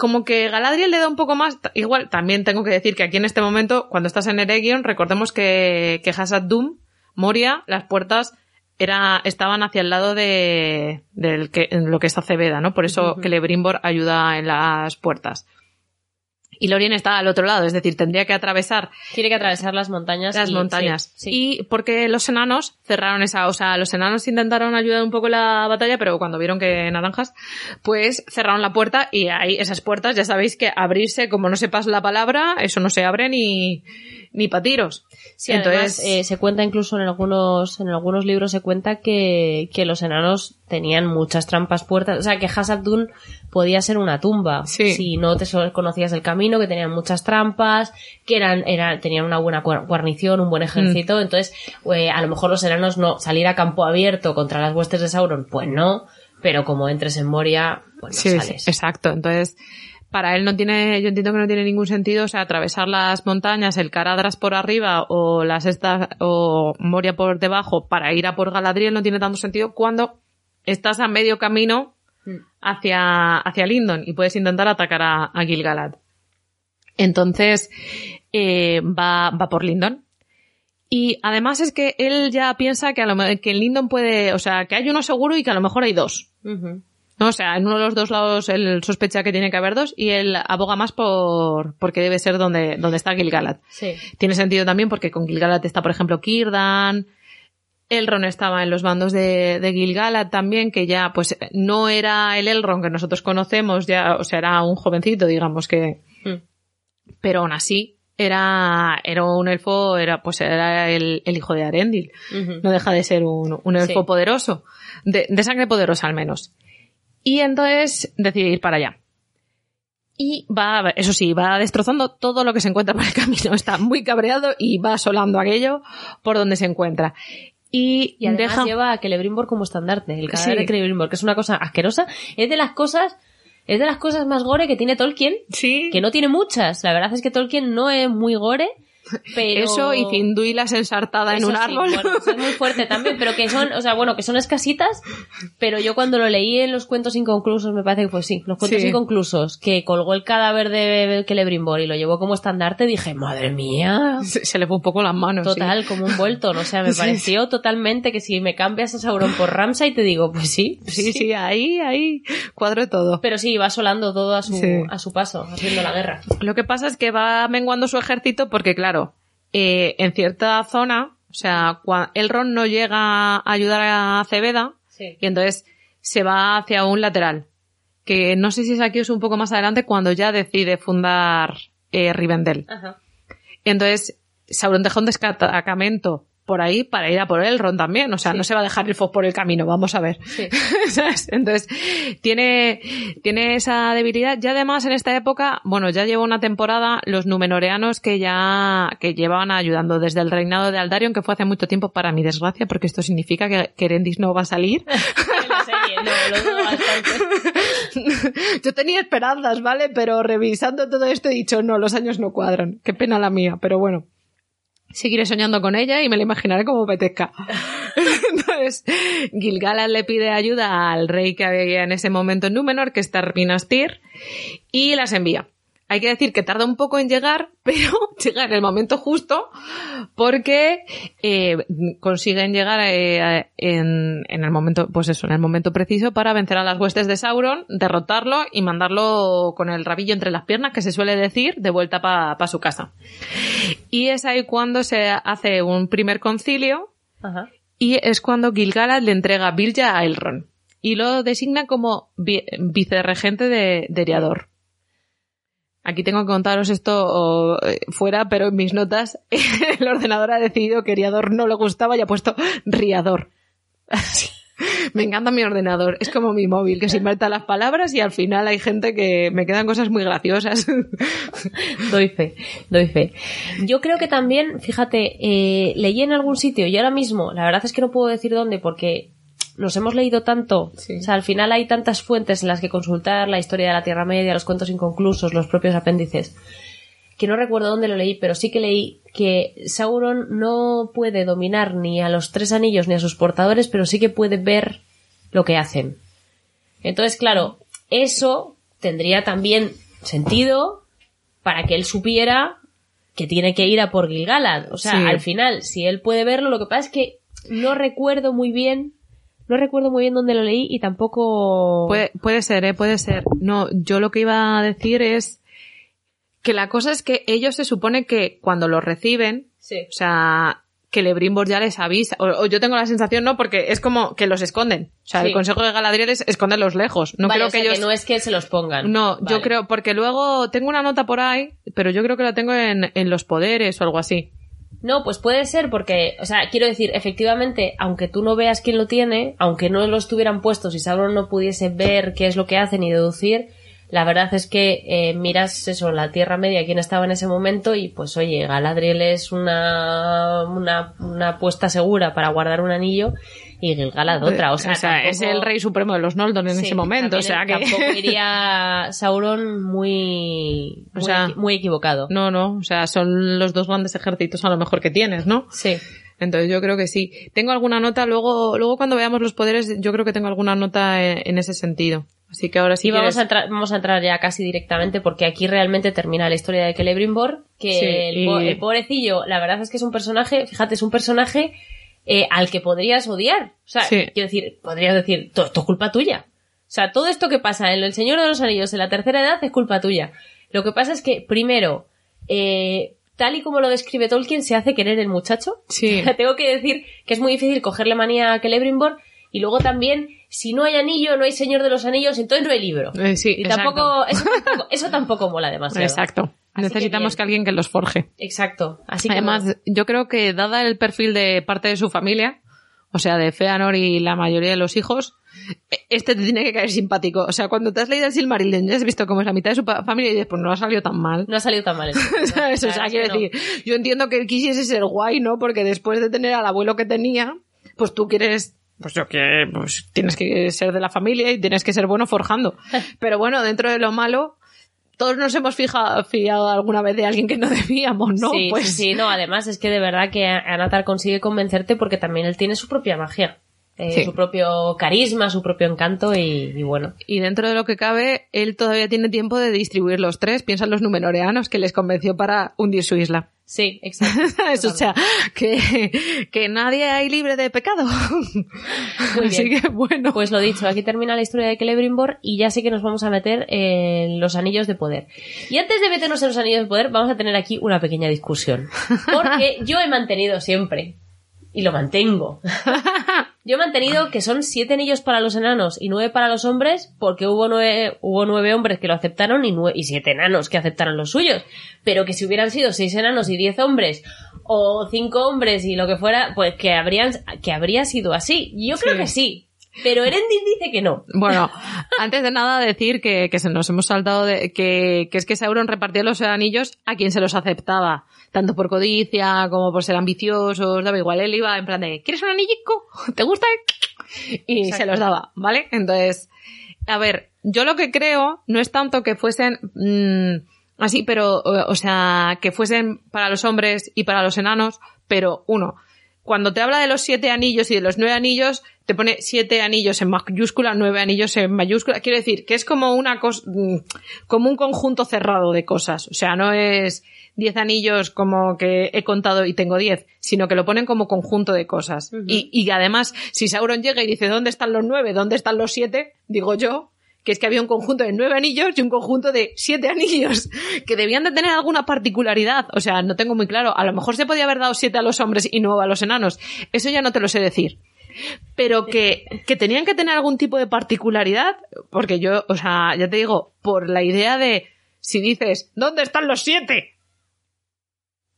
Como que Galadriel le da un poco más, igual también tengo que decir que aquí en este momento, cuando estás en Eregion, recordemos que, que Hazad Dum, Moria, las puertas era, estaban hacia el lado de, del que, en lo que está Cebeda, ¿no? Por eso que Celebrimbor ayuda en las puertas. Y Lorien está al otro lado, es decir, tendría que atravesar Tiene que atravesar las montañas. las y- montañas. sí, sí. Y porque los enanos cerraron esa, o sea, los enanos intentaron ayudar un poco la batalla, pero cuando vieron que naranjas, pues cerraron la puerta y ahí esas puertas, ya sabéis que abrirse, como no sepas la palabra, eso no se abre ni, ni para tiros. Sí, Entonces, además, eh, se cuenta incluso en algunos, en algunos libros se cuenta que, que los enanos tenían muchas trampas puertas, o sea que Hazard Dun podía ser una tumba Sí. si no te conocías el camino, que tenían muchas trampas, que eran, eran tenían una buena guar- guarnición, un buen ejército, Mm. entonces eh, a lo mejor los enanos no salir a campo abierto contra las huestes de Sauron, pues no, pero como entres en Moria, pues no sí, sí, sales. exacto. Entonces, para él no tiene, yo entiendo que no tiene ningún sentido, o sea, atravesar las montañas, el Caradras por arriba o las estas, o Moria por debajo para ir a por Galadriel no tiene tanto sentido cuando estás a medio camino Mm. hacia, hacia Lindon y puedes intentar atacar a, a Gilgalad. Entonces, eh, va, va por Lindon. Y además es que él ya piensa que, a lo, que en Lindon puede, o sea, que hay uno seguro y que a lo mejor hay dos. ¿No? O sea, en uno de los dos lados él sospecha que tiene que haber dos y él aboga más por porque debe ser donde, donde está Gilgalad. Sí. Tiene sentido también porque con Gilgalad está, por ejemplo, Kirdan. Elrond estaba en los bandos de, de Gilgalad también, que ya, pues, no era el Elrond que nosotros conocemos, ya, o sea, era un jovencito, digamos que, Mm. pero aún así, era, era un elfo, era, pues, era el, el hijo de Arendil no deja de ser un, un elfo Sí. poderoso, de, de sangre poderosa al menos. Y entonces decide ir para allá. Y va, eso sí, va destrozando todo lo que se encuentra por el camino. Está muy cabreado y va asolando aquello por donde se encuentra. Y, Y además deja... lleva a Celebrimbor como estandarte, el cadáver Sí. de Celebrimbor, que es una cosa asquerosa. Es de las cosas, es de las cosas más gore que tiene Tolkien, Sí. que no tiene muchas. La verdad es que Tolkien no es muy gore, pero... Eso y Cinduilas ensartada en Eso un sí, árbol. bueno, es muy fuerte también, pero que son, o sea, bueno, que son escasitas, pero yo cuando lo leí en los cuentos inconclusos, me parece que fue sí, los cuentos Sí. inconclusos, que colgó el cadáver de Celebrimbor y lo llevó como estandarte, dije, madre mía, se, se le fue un poco las manos. sí. total, como un vuelto, o sea, me pareció totalmente que si me cambias a Sauron por Ramsay, te digo, pues sí, Sí, sí, ahí, ahí, cuadro todo. Pero sí, va asolando todo a su, a su paso, haciendo la guerra. Lo que pasa es que va menguando su ejército porque, claro, eh, en cierta zona, o sea, Elrond no llega a ayudar a Cebeda Sí. y entonces se va hacia un lateral. Que no sé si es aquí o es un poco más adelante cuando ya decide fundar eh, Rivendell. Ajá. Entonces, Sauron deja un destacamento por ahí para ir a por Elrond también. O sea, Sí. no se va a dejar el Fox por el camino, vamos a ver. Sí. ¿Sabes? Entonces, tiene, tiene esa debilidad. Y además, en esta época, bueno, ya lleva una temporada los numenoreanos que ya, que llevaban ayudando desde el reinado de Aldarion, que fue hace mucho tiempo para mi desgracia, porque esto significa que, que Erendis no va a salir. Yo tenía esperanzas, ¿vale? Pero revisando todo esto he dicho, no, los años no cuadran. Qué pena la mía, pero bueno. Seguiré soñando con ella y me la imaginaré como apetezca. Entonces, Gilgalad le pide ayuda al rey que había en ese momento en Númenor, que es Tarminastir, y las envía. Hay que decir que tarda un poco en llegar, pero llega en el momento justo porque eh, consiguen llegar eh, en, en el momento, pues eso, en el momento preciso para vencer a las huestes de Sauron, derrotarlo y mandarlo con el rabillo entre las piernas, que se suele decir, de vuelta para su casa. Y es ahí cuando se hace un primer concilio Ajá. y es cuando Gilgalad le entrega a Bilja a Elrond y lo designa como vi- vicerregente de, de Eriador. Aquí tengo que contaros esto eh, fuera, pero en mis notas el ordenador ha decidido que Eriador no le gustaba y ha puesto Riador. Me encanta mi ordenador. Es como mi móvil, que se inventa las palabras y al final hay gente que me quedan cosas muy graciosas. Doy fe, doy fe. Yo creo que también, fíjate, eh, leí en algún sitio y ahora mismo, la verdad es que no puedo decir dónde porque los hemos leído tanto. Sí. O sea, al final hay tantas fuentes en las que consultar la historia de la Tierra Media, los cuentos inconclusos, los propios apéndices, que no recuerdo dónde lo leí, pero sí que leí que Sauron no puede dominar ni a los tres anillos ni a sus portadores, pero sí que puede ver lo que hacen. Entonces, claro, eso tendría también sentido para que él supiera que tiene que ir a por Gilgalad. O sea, Sí. al final, si él puede verlo, lo que pasa es que no recuerdo muy bien, no recuerdo muy bien dónde lo leí y tampoco... Puede, puede ser, ¿eh? Puede ser. No, yo lo que iba a decir es que la cosa es que ellos se supone que cuando lo reciben, Sí. o sea, que Lebrimbor ya les avisa, o, o yo tengo la sensación, no, porque es como que los esconden. O sea, Sí. el consejo de Galadriel es esconderlos lejos. No Vale, creo o sea que ellos... no es que se los pongan. No, yo creo, porque luego tengo una nota por ahí, pero yo creo que la tengo en, en los poderes o algo así. No, pues puede ser porque, o sea, quiero decir, efectivamente, aunque tú no veas quién lo tiene, aunque no lo estuvieran puestos y Sauron no pudiese ver qué es lo que hacen y deducir, la verdad es que eh, miras eso, la Tierra Media, quién estaba en ese momento y pues oye, Galadriel es una, una, una apuesta segura para guardar un anillo y Gilgalad otra, o sea, es tampoco- el rey supremo de los Noldor en Sí, ese momento, o sea que... Tampoco iría Sauron muy, O muy, sea, muy equivocado. No, no, o sea, son los dos grandes ejércitos a lo mejor que tienes, ¿no? Sí. Entonces yo creo que sí. Tengo alguna nota, luego, luego cuando veamos los poderes, yo creo que tengo alguna nota en, en ese sentido. Así que ahora sí y vamos quieres- a, entrar, vamos a entrar ya casi directamente porque aquí realmente termina la historia de Celebrimbor, que Sí, el, po- y- el pobrecillo, la verdad es que es un personaje, fíjate, es un personaje eh, al que podrías odiar. O sea, Sí. quiero decir, podrías decir, todo esto es culpa tuya. O sea, todo esto que pasa en El Señor de los Anillos en la tercera edad es culpa tuya. Lo que pasa es que, primero, eh, tal y como lo describe Tolkien, se hace querer el muchacho. Sí. Tengo que decir que es muy difícil cogerle manía a Celebrimbor y luego también, si no hay anillo, no hay Señor de los Anillos, entonces no hay libro. Eh, sí, y exacto. tampoco eso, tampoco, eso tampoco mola demasiado. Exacto. Así Necesitamos que, alguien que los forje. Exacto. Así que Además, yo creo que dada el perfil de parte de su familia, o sea, de Feanor y la mayoría de los hijos, este te tiene que caer simpático. O sea, cuando te has leído el Silmarillion y has visto cómo es la mitad de su familia y dices, pues no ha salido tan mal. no ha salido tan mal. ¿Sabes? O sea, quiero no. decir, yo entiendo que él quisiese ser guay, ¿no? Porque después de tener al abuelo que tenía, pues tú quieres, pues yo que, pues tienes que ser de la familia y tienes que ser bueno forjando. Pero bueno, dentro de lo malo, todos nos hemos fijado, fiado alguna vez de alguien que no debíamos, ¿no? Sí, pues sí, sí, no, además es que de verdad que Anatar consigue convencerte porque también él tiene su propia magia. eh, Sí. Su propio carisma, su propio encanto y, y bueno. Y dentro de lo que cabe, él todavía tiene tiempo de distribuir los tres. Piensa en los numenoreanos que les convenció para hundir su isla. Sí, exacto. ¿Sabes? O sea, que, que nadie hay libre de pecado. Así bien. que bueno. Pues lo dicho, aquí termina la historia de Celebrimbor y ya sé que nos vamos a meter en los anillos de poder. Y antes de meternos en los anillos de poder, vamos a tener aquí una pequeña discusión. Porque yo he mantenido siempre, y lo mantengo, yo he mantenido que son siete anillos para los enanos y nueve para los hombres, porque hubo nueve, hubo nueve hombres que lo aceptaron y, nue- y siete enanos que aceptaron los suyos. Pero que si hubieran sido seis enanos y diez hombres, o cinco hombres y lo que fuera, pues que habrían, que habría sido así. Yo creo Sí. que sí. Pero Erendil dice que no. Bueno, antes de nada decir que, que se nos hemos saltado de que, que es que Sauron repartía los anillos a quien se los aceptaba, tanto por codicia como por ser ambiciosos, daba igual, él iba en plan de ¿quieres un anillico? ¿Te gusta? Y Exacto. se los daba, ¿vale? Entonces, a ver, yo lo que creo no es tanto que fuesen mm, así, pero, o o sea, que fuesen para los hombres y para los enanos, pero uno, cuando te habla de los siete anillos y de los nueve anillos, te pone siete anillos en mayúscula, nueve anillos en mayúscula. Quiero decir que es como una cosa, como un conjunto cerrado de cosas. O sea, no es diez anillos como que he contado y tengo diez, sino que lo ponen como conjunto de cosas. Y, y además, si Sauron llega y dice, ¿dónde están los nueve? ¿Dónde están los siete? Digo yo, que es que había un conjunto de nueve anillos y un conjunto de siete anillos, que debían de tener alguna particularidad. O sea, no tengo muy claro. A lo mejor se podía haber dado siete a los hombres y nueve a los enanos. Eso ya no te lo sé decir. Pero que, que tenían que tener algún tipo de particularidad, porque yo, o sea, ya te digo, por la idea de, si dices, ¿dónde están los siete?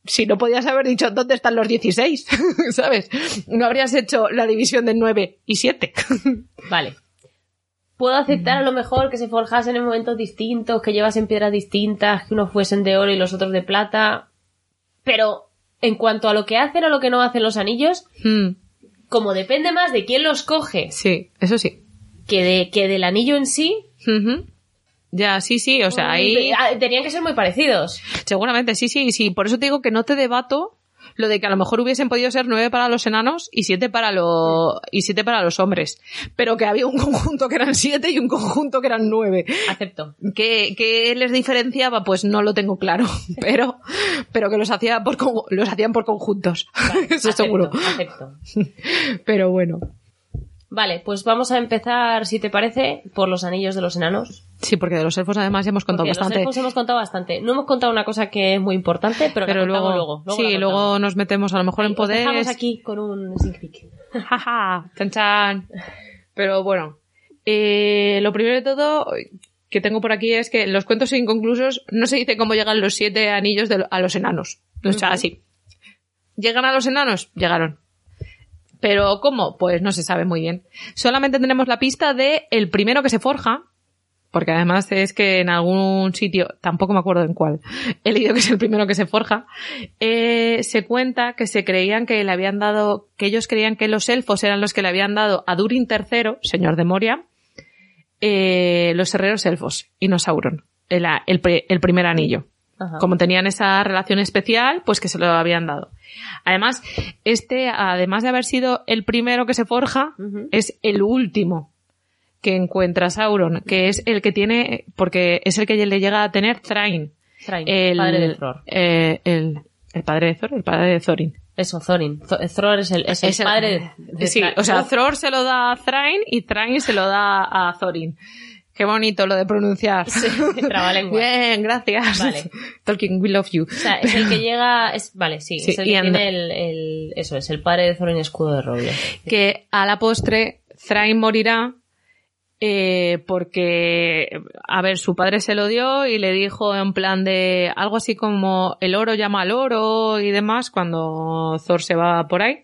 Si no podías haber dicho, ¿dónde están los 16? ¿Sabes? No habrías hecho la división de 9 y 7. Vale. Puedo aceptar a lo mejor que se forjasen en momentos distintos, que llevasen piedras distintas, que unos fuesen de oro y los otros de plata. Pero en cuanto a lo que hacen o lo que no hacen los anillos, Hmm, como depende más de quién los coge sí, eso sí. que, de, que del anillo en sí. Ya, sí, sí, o sea, ahí ah, tenían que ser muy parecidos. seguramente sí, sí, sí. Por eso te digo que no te debato lo de que a lo mejor hubiesen podido ser nueve para los enanos y siete para los y siete para los hombres, pero que había un conjunto que eran siete y un conjunto que eran nueve. Acepto. ¿Qué, qué les diferenciaba? Pues no lo tengo claro, pero, pero que los hacía por los hacían por conjuntos, eso Acepto, seguro. Acepto. Pero bueno, Vale, pues vamos a empezar, si te parece, por los anillos de los enanos. sí, porque de los elfos además ya hemos contado Porque bastante. Los elfos hemos contado bastante. No hemos contado una cosa que es muy importante, pero, pero contamos luego, luego. sí, luego nos metemos a lo mejor en poderes. aquí con un sneak peek. Jaja, chan chan. Pero bueno, eh, lo primero de todo que tengo por aquí es que en los cuentos inconclusos no se dice cómo llegan los siete anillos de a los enanos. O sea, así. ¿Llegan a los enanos? Llegaron. Pero ¿cómo? Pues no se sabe muy bien. Solamente tenemos la pista de el primero que se forja, porque además es que en algún sitio, tampoco me acuerdo en cuál, he leído que es el primero que se forja, eh, se cuenta que se creían que le habían dado, que ellos creían que los elfos eran los que le habían dado a Durin III, señor de Moria, eh, los herreros elfos, y no Sauron, el, el, pri- el primer anillo. Ajá. Como tenían esa relación especial, pues que se lo habían dado. Además, este, además de haber sido el primero que se forja, es el último que encuentra Sauron, que es el que tiene, porque es el que le llega a tener Thrain. Thrain, El padre de Thror. eh, el, el padre de Thor, el padre de Thorin. Eso, Thorin. Th- Thror es el, es el Es el- padre de, de Sí, Thrain. o sea, Thror se lo da a Thrain y Thrain se lo da a Thorin. Qué bonito lo de pronunciar. Sí. Bien, gracias. Vale. Tolkien, we love you. O sea, es el que llega, es, vale, sí, Sí, es el que tiene el, el- eso, es el padre de Thorin escudo de roble. que a la postre Thrain morirá eh, porque, a ver, su padre se lo dio y le dijo en plan de algo así como el oro llama al oro y demás cuando Thor se va por ahí.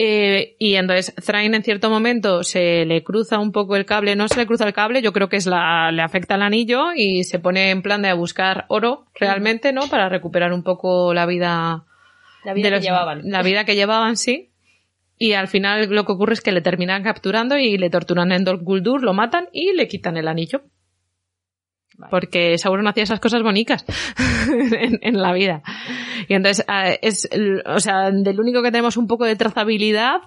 Eh, y entonces Thrain en cierto momento se le cruza un poco el cable, no se le cruza el cable, yo creo que es la, le afecta el anillo y se pone en plan de buscar oro realmente, ¿no? Para recuperar un poco la vida La vida de que los- llevaban. La vida que llevaban, sí. Y al final lo que ocurre es que le terminan capturando y le torturan en Dol Guldur, lo matan y le quitan el anillo. Vale. Porque Sauron hacía esas cosas bonitas en, en la vida. Y entonces, eh, es, o sea, del único que tenemos un poco de trazabilidad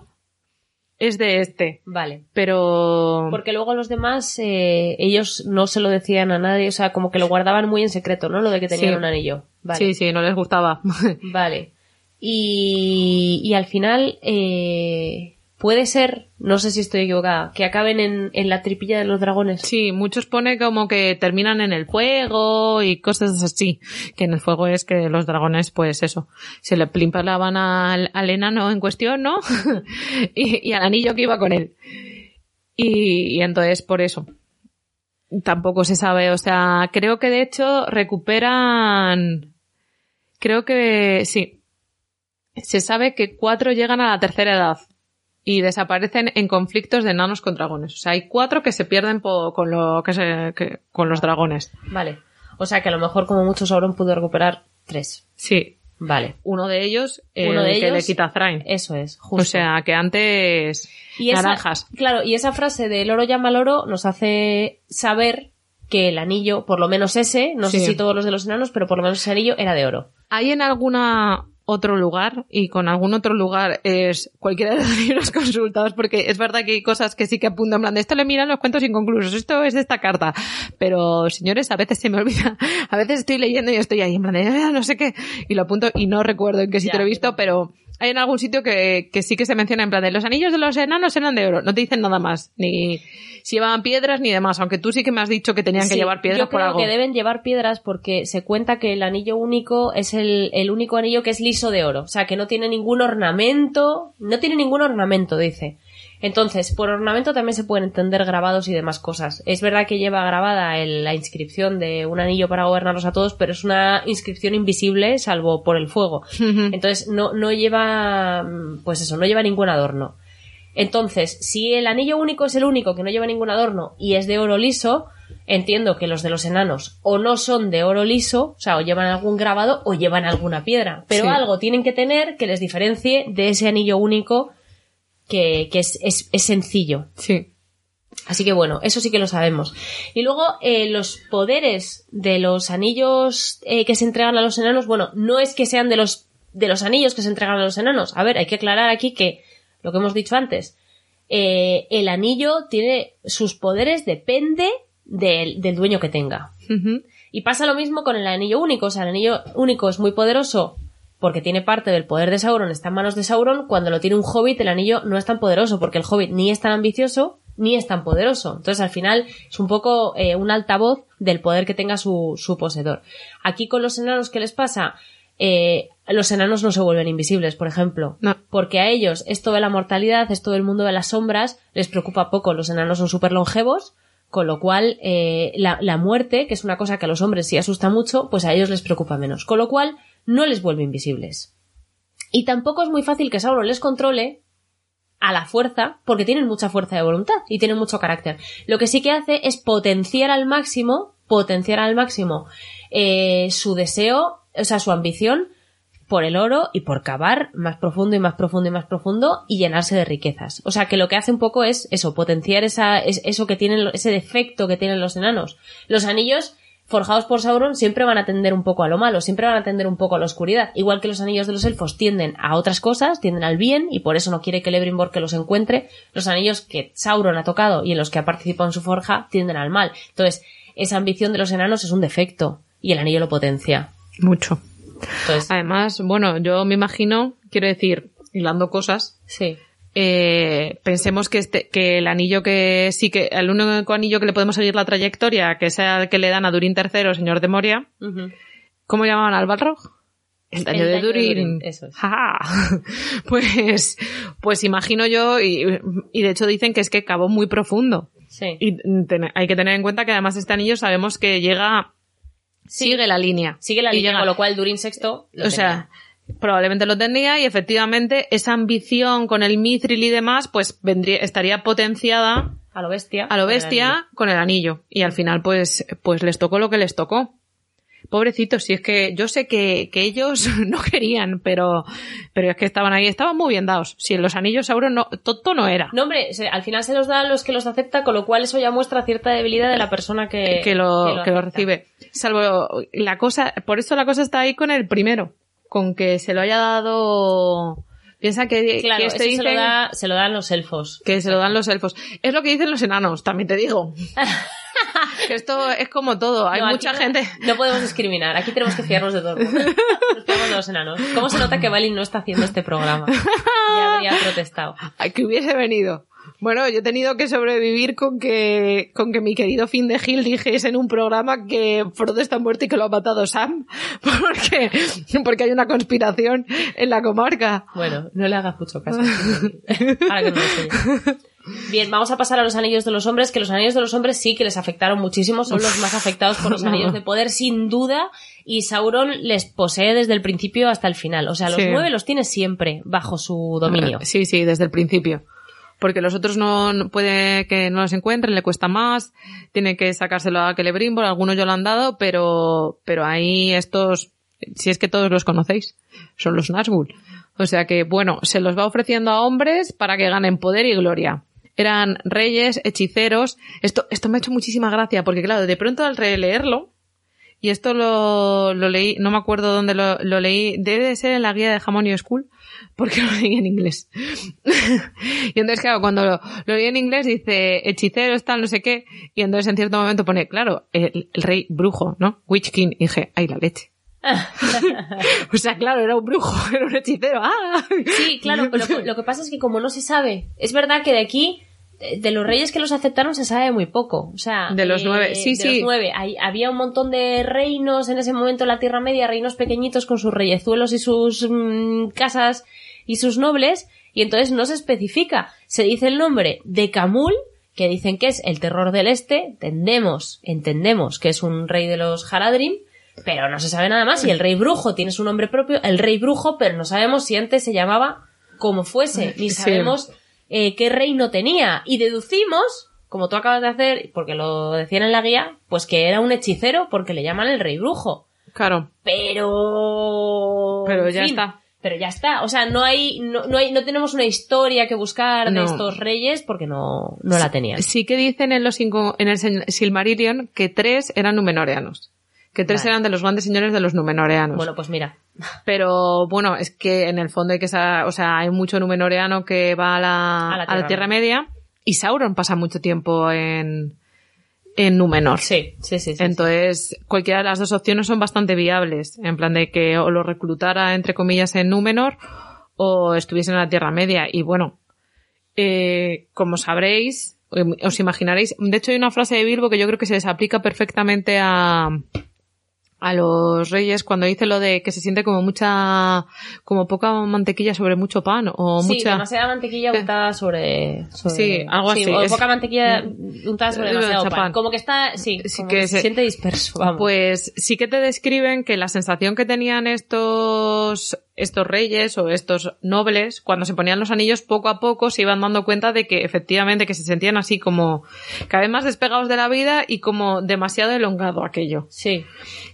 es de este. Vale. Pero... Porque luego los demás, eh, ellos no se lo decían a nadie, o sea, como que lo guardaban muy en secreto, ¿no? Lo de que tenían Sí. un anillo. Vale. Sí, sí, no les gustaba. Vale. Y, y al final, eh, puede ser, no sé si estoy equivocada, que acaben en, en la tripilla de los dragones. Sí, muchos pone como que terminan en el fuego y cosas así. Que en el fuego es que los dragones, pues eso, se le plimpalaban al, al enano en cuestión, ¿no? y, al anillo que iba con él. Y, y entonces por eso. Tampoco se sabe, o sea, creo que de hecho recuperan, creo que sí. Se sabe que cuatro llegan a la tercera edad y desaparecen en conflictos de enanos con dragones. O sea, hay cuatro que se pierden con lo que se, que- con los dragones. Vale. O sea que a lo mejor como mucho Sauron pudo recuperar tres. Sí. Vale. Uno de ellos, el Uno de que ellos- le quita a Thrain. Eso es, justo. O sea, que antes y esa, naranjas. Claro, y esa frase de el oro llama al oro nos hace saber que el anillo, por lo menos ese, no sé si todos los de los enanos, pero por lo menos ese anillo era de oro. ¿Hay en alguna otro lugar y con algún otro lugar es cualquiera de los libros consultados porque es verdad que hay cosas que sí que apuntan en plan de esto le miran los cuentos inconclusos esto es de esta carta. Pero señores a veces se me olvida a veces estoy leyendo y estoy ahí en plan de "Ah, no sé qué y lo apunto y no recuerdo en qué sitio lo he visto pero hay en algún sitio que, que sí que se menciona en plan de los anillos de los enanos eran de oro no te dicen nada más ni si llevaban piedras ni demás aunque tú sí que me has dicho que tenían que llevar piedras yo por creo algo que deben llevar piedras porque se cuenta que el anillo único es el, el único anillo que es liso de oro. O sea, que no tiene ningún ornamento. No tiene ningún ornamento, dice. Entonces, por ornamento también se pueden entender grabados y demás cosas. Es verdad que lleva grabada el- la inscripción de un anillo para gobernarlos a todos, pero es una inscripción invisible, salvo por el fuego. Entonces, no, no lleva, pues eso, no lleva ningún adorno. Entonces, si el anillo único es el único que no lleva ningún adorno y es de oro liso, entiendo que los de los enanos o no son de oro liso, o sea, o llevan algún grabado o llevan alguna piedra, pero Sí. algo tienen que tener que les diferencie de ese anillo único que, que es, es- es sencillo. sí Así que bueno, eso sí que lo sabemos. Y luego eh, los poderes de los anillos eh, que se entregan a los enanos, bueno, no es que sean de los de los anillos que se entregan a los enanos. A ver, hay que aclarar aquí que lo que hemos dicho antes, eh, el anillo tiene sus poderes depende del, del dueño que tenga. Y pasa lo mismo con el anillo único. O sea, el anillo único es muy poderoso porque tiene parte del poder de Sauron, está en manos de Sauron. Cuando lo tiene un hobbit, el anillo no es tan poderoso porque el hobbit ni es tan ambicioso ni es tan poderoso. Entonces, al final, es un poco eh, un altavoz del poder que tenga su, su poseedor. Aquí con los enanos, ¿qué les pasa? Eh, los enanos no se vuelven invisibles, por ejemplo. No. Porque a ellos esto de la mortalidad, esto del mundo de las sombras, les preocupa poco. Los enanos son súper longevos, con lo cual eh, la, la muerte, que es una cosa que a los hombres sí asusta mucho, pues a ellos les preocupa menos. Con lo cual no les vuelve invisibles. Y tampoco es muy fácil que Sauron les controle a la fuerza, porque tienen mucha fuerza de voluntad y tienen mucho carácter. Lo que sí que hace es potenciar al máximo, potenciar al máximo eh, su deseo, o sea, su ambición por el oro y por cavar más profundo y más profundo y más profundo y llenarse de riquezas. O sea, que lo que hace un poco es eso, potenciar esa, es- eso que tienen, ese defecto que tienen los enanos. Los anillos forjados por Sauron siempre van a tender un poco a lo malo, siempre van a tender un poco a la oscuridad. Igual que los anillos de los elfos tienden a otras cosas, tienden al bien, y por eso no quiere que Celebrimbor que los encuentre. Los anillos que Sauron ha tocado y en los que ha participado en su forja tienden al mal. Entonces, esa ambición de los enanos es un defecto, y el anillo lo potencia. mucho Entonces, Además, bueno, yo me imagino, quiero decir, hilando cosas, sí. Eh, pensemos que este, que el anillo que sí que, el único anillo que le podemos seguir la trayectoria, que sea el que le dan a Durin III, señor de Moria. ¿cómo llamaban al Balrog? El daño, de, daño de Durin. Durin, eso es. Pues, pues imagino yo, y, y de hecho dicen que es que cavó muy profundo. Sí. Y ten- hay que tener en cuenta que además este anillo sabemos que llega, sigue la línea. Sigue la línea, llega- con lo cual Durin VI lo o tenía. sea, probablemente lo tendría y efectivamente esa ambición con el mithril y demás, pues vendría, estaría potenciada a lo bestia. a lo con el bestia con el anillo. Y al final, pues, pues les tocó lo que les tocó. Pobrecitos, si es que yo sé que, que ellos no querían, pero, pero es que estaban ahí, estaban muy bien dados. Si en los anillos Sauron no, tonto no era. No, hombre, al final se los da a los que los acepta, con lo cual eso ya muestra cierta debilidad de la persona que, que lo, que lo recibe. Salvo la cosa, por eso la cosa está ahí con el primero, con que se lo haya dado. Piensa que, Claro, que este se, dicen lo da, se lo dan los elfos. que se lo dan los elfos. Es lo que dicen los enanos, también te digo. que esto es como todo. Hay No, mucha gente. No podemos discriminar, aquí tenemos que fiarnos de todo. Nos fiamos de los enanos. ¿Cómo se nota que Balin no está haciendo este programa? Ya habría protestado. Que hubiese venido. Bueno, yo he tenido que sobrevivir con que, con que mi querido Fin de Gil dijese en un programa que Frodo está muerto y que lo ha matado Sam. Porque, porque hay una conspiración en la comarca. Bueno, no le hagas mucho caso. Ahora que no lo enseñe. Bien, vamos a pasar a los anillos de los hombres, que los anillos de los hombres sí que les afectaron muchísimo, son los más afectados por los anillos de poder, sin duda, y Sauron les posee desde el principio hasta el final. O sea, los Sí. nueve los tiene siempre bajo su dominio. Sí, sí, desde el principio. Porque los otros no, no- puede que no los encuentren, le cuesta más, tiene que sacárselo a Celebrimbor, algunos ya lo han dado, pero, pero ahí estos, si es que todos los conocéis, son los Nazgûl. O sea que, bueno, se los va ofreciendo a hombres para que ganen poder y gloria. Eran reyes, hechiceros. Esto, esto me ha hecho muchísima gracia, porque claro, de pronto al releerlo, y esto lo, lo leí, no me acuerdo dónde lo, lo leí, debe de ser en la guía de Hamonio School, porque lo leí en inglés. y entonces, claro, cuando lo, lo leí en inglés dice hechiceros, tal, no sé qué, y entonces en cierto momento pone, claro, el, el rey brujo, ¿no? Witch King, y dije, ay, la leche. o sea, claro, era un brujo, era un hechicero. ¡Ah! Sí, claro, pero lo, lo que pasa es que como no se sabe, es verdad que de aquí, de, los reyes que los aceptaron se sabe muy poco. O sea, De los nueve, sí, de sí. los nueve. Hay- había un montón de reinos en ese momento en la Tierra Media, reinos pequeñitos con sus reyezuelos y sus mm, casas y sus nobles, y entonces no se especifica. Se dice el nombre de Camul, que dicen que es el terror del este, entendemos, entendemos que es un rey de los Haradrim, pero no se sabe nada más. Y el rey brujo tiene su nombre propio, el rey brujo, pero no sabemos si antes se llamaba como fuese, ni Sí. Eh, qué reino tenía. Y deducimos, como tú acabas de hacer, porque lo decían en la guía, pues que era un hechicero porque le llaman el rey brujo. Claro, Pero. Pero en ya fin, está. Pero ya está. O sea, no hay, no, no hay, no tenemos una historia que buscar de estos reyes porque no, no la tenían. Sí que dicen en los cinco, en el Sil- Silmarillion que tres eran numenoreanos. Que tres Vale. eran de los grandes señores de los numenoreanos. Bueno, pues mira. Pero bueno, es que en el fondo hay que sa- o sea, hay mucho numenoreano que va a la, A la a la Tierra Media y Sauron pasa mucho tiempo en, en Númenor. Sí, sí, sí. sí, Entonces, cualquiera de las dos opciones son bastante viables, en plan de que o lo reclutara, entre comillas, en Númenor o estuviese en la Tierra Media. Y bueno, eh, como sabréis, eh, os imaginaréis, de hecho hay una frase de Bilbo que yo creo que se les aplica perfectamente a, a los reyes cuando dice lo de que se siente como mucha, como poca mantequilla sobre mucho pan o Sí, mucha... demasiada mantequilla untada sobre, sobre- Sí, algo así, o es- poca mantequilla untada sobre Eh, demasiado pan. chapán. Como que está, sí, Sí, como que que se, se- siente disperso. Vamos. Pues sí que te describen que la sensación que tenían estos, estos reyes o estos nobles cuando se ponían los anillos poco a poco se iban dando cuenta de que efectivamente que se sentían así como cada vez más despegados de la vida y como demasiado elongado aquello. sí,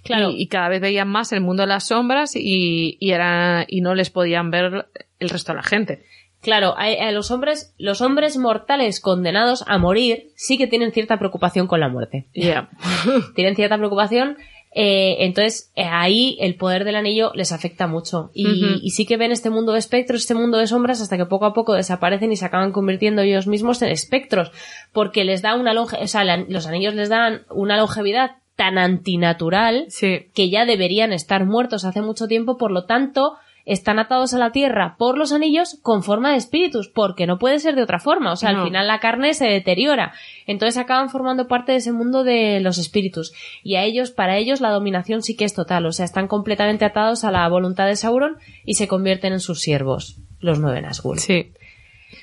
claro. Y, y cada vez veían más el mundo de las sombras y, y era, y no les podían ver el resto de la gente. Claro, a, a los hombres, los hombres mortales condenados a morir sí que tienen cierta preocupación con la muerte. Ya. Tienen cierta preocupación. Eh, entonces, eh, ahí el poder del anillo les afecta mucho. Y, y sí que ven este mundo de espectros, este mundo de sombras, hasta que poco a poco desaparecen y se acaban convirtiendo ellos mismos en espectros. Porque les da una longe, o sea, la- los anillos les dan una longevidad tan antinatural Sí. que ya deberían estar muertos hace mucho tiempo, por lo tanto, están atados a la tierra por los anillos con forma de espíritus, porque no puede ser de otra forma. O sea, No. al final la carne se deteriora. Entonces acaban formando parte de ese mundo de los espíritus. Y a ellos, para ellos, la dominación sí que es total. O sea, están completamente atados a la voluntad de Sauron y se convierten en sus siervos, los nueve Nazgûl. Sí.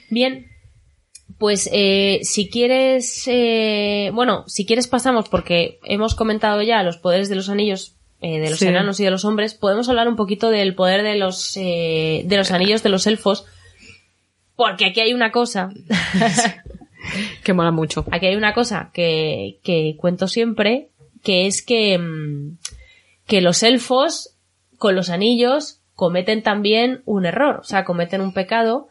Bien, pues eh, si quieres, eh, bueno, si quieres pasamos porque hemos comentado ya los poderes de los anillos eh, de los Sí. enanos y de los hombres, podemos hablar un poquito del poder de los eh, de los anillos de los elfos, porque aquí hay una cosa, Que mola mucho. aquí hay una cosa que, que cuento siempre, que es que mm, que los elfos con los anillos cometen también un error, o sea, cometen un pecado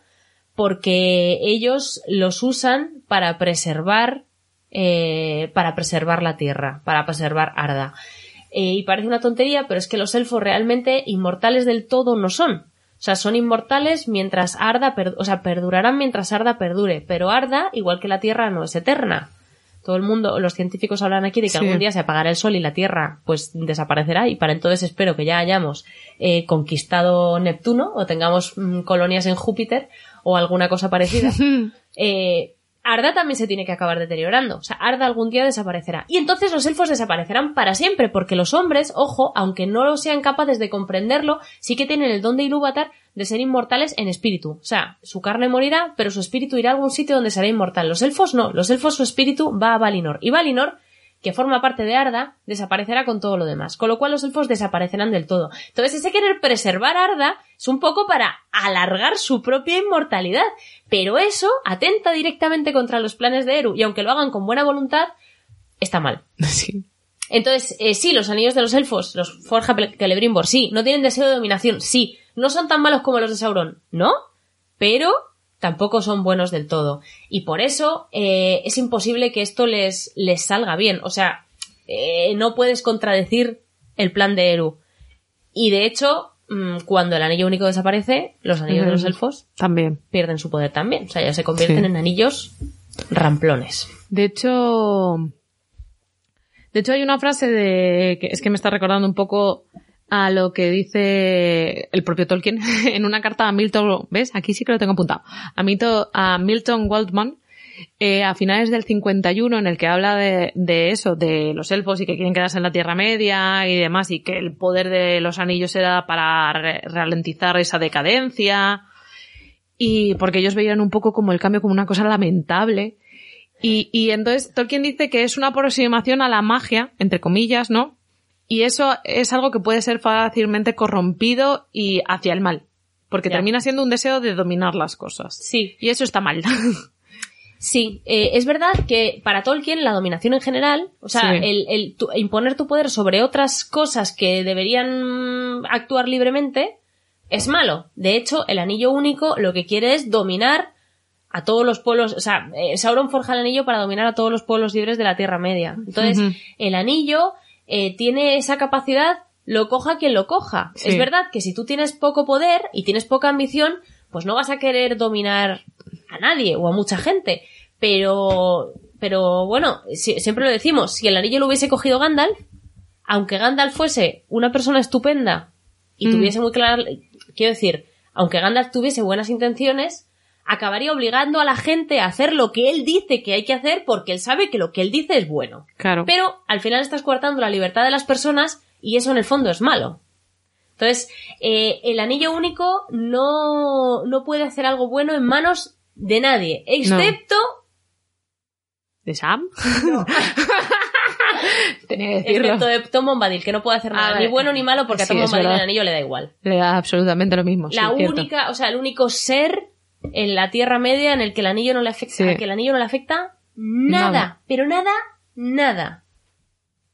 porque ellos los usan para preservar eh, para preservar la tierra, para preservar Arda. Eh, y parece una tontería, pero es que los elfos realmente inmortales del todo no son. O sea, son inmortales mientras Arda, o sea, perdurarán mientras Arda perdure, pero Arda, igual que la Tierra, no es eterna. Todo el mundo, los científicos hablan aquí de que algún día se apagará el sol y la Tierra pues desaparecerá y para entonces espero que ya hayamos eh, conquistado Neptuno o tengamos mm, colonias en Júpiter o alguna cosa parecida. eh, Arda también se tiene que acabar deteriorando. O sea, Arda algún día desaparecerá. Y entonces los elfos desaparecerán para siempre, porque los hombres, ojo, aunque no sean capaces de comprenderlo, sí que tienen el don de Ilúvatar de ser inmortales en espíritu. O sea, su carne morirá, pero su espíritu irá a algún sitio donde será inmortal. Los elfos no. Los elfos su espíritu va a Valinor. Y Valinor que forma parte de Arda, desaparecerá con todo lo demás, con lo cual los elfos desaparecerán del todo. Entonces ese querer preservar Arda es un poco para alargar su propia inmortalidad, pero eso atenta directamente contra los planes de Eru, y aunque lo hagan con buena voluntad, está mal. Sí. Entonces, eh, sí, los anillos de los elfos, los Forja Celebrimbor, sí, no tienen deseo de dominación, sí, no son tan malos como los de Sauron, ¿no? Pero tampoco son buenos del todo. Y por eso eh, es imposible que esto les, les salga bien. O sea, eh, no puedes contradecir el plan de Eru. Y de hecho, mm, cuando el anillo único desaparece, los anillos de los elfos también pierden su poder también. O sea, ya se convierten en anillos ramplones. De hecho, de hecho hay una frase de que es que me está recordando un poco a lo que dice el propio Tolkien en una carta a Milton, ¿ves? Aquí sí que lo tengo apuntado. A Milton, a Milton Waldman, eh, a finales del 51, en el que habla de, eso, de los elfos y que quieren quedarse en la Tierra Media y demás, y que el poder de los anillos era para ralentizar esa decadencia, y porque ellos veían un poco como el cambio como una cosa lamentable. Y, y entonces Tolkien dice que es una aproximación a la magia, entre comillas, ¿no? Y eso es algo que puede ser fácilmente corrompido y hacia el mal. Porque termina siendo un deseo de dominar las cosas. Sí. Y eso está mal. Sí, eh, es verdad que para Tolkien la dominación en general, o sea, el, imponer tu poder sobre otras cosas que deberían actuar libremente, es malo. De hecho, el anillo único lo que quiere es dominar a todos los pueblos, o sea, eh, Sauron forja el anillo para dominar a todos los pueblos libres de la Tierra Media. Entonces, el anillo eh, tiene esa capacidad, lo coja quien lo coja. Es verdad que si tú tienes poco poder y tienes poca ambición, pues no vas a querer dominar a nadie o a mucha gente. Pero, pero bueno, siempre lo decimos, si el anillo lo hubiese cogido Gandalf, aunque Gandalf fuese una persona estupenda y mm. tuviese muy claro, quiero decir, aunque Gandalf tuviese buenas intenciones, acabaría obligando a la gente a hacer lo que él dice que hay que hacer porque él sabe que lo que él dice es bueno. Claro. Pero al final estás coartando la libertad de las personas y eso en el fondo es malo. Entonces, eh, el anillo único no, no puede hacer algo bueno en manos de nadie, excepto... ¿De Sam? No. Tenía que decirlo. Excepto de Tom Bombadil, que no puede hacer ah, nada, ni bueno ni malo, porque a Tom Bombadil el anillo le da igual. Le da absolutamente lo mismo. La única, o sea, el único ser en la Tierra Media en el que el anillo no le afecta, que el anillo no le afecta nada, pero nada, nada.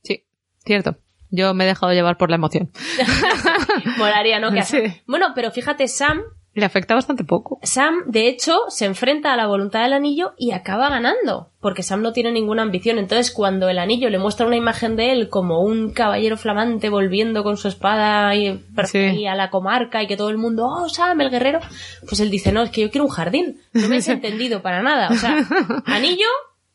Sí, cierto. Yo me he dejado llevar por la emoción. Molaría, ¿no? Bueno, pero fíjate, Sam le afecta bastante poco. Sam, de hecho, se enfrenta a la voluntad del anillo y acaba ganando, porque Sam no tiene ninguna ambición. Entonces, cuando el anillo le muestra una imagen de él como un caballero flamante volviendo con su espada y, a la comarca y que todo el mundo, oh, Sam, el guerrero, pues él dice, no, es que yo quiero un jardín. No me has entendido para nada. O sea, anillo,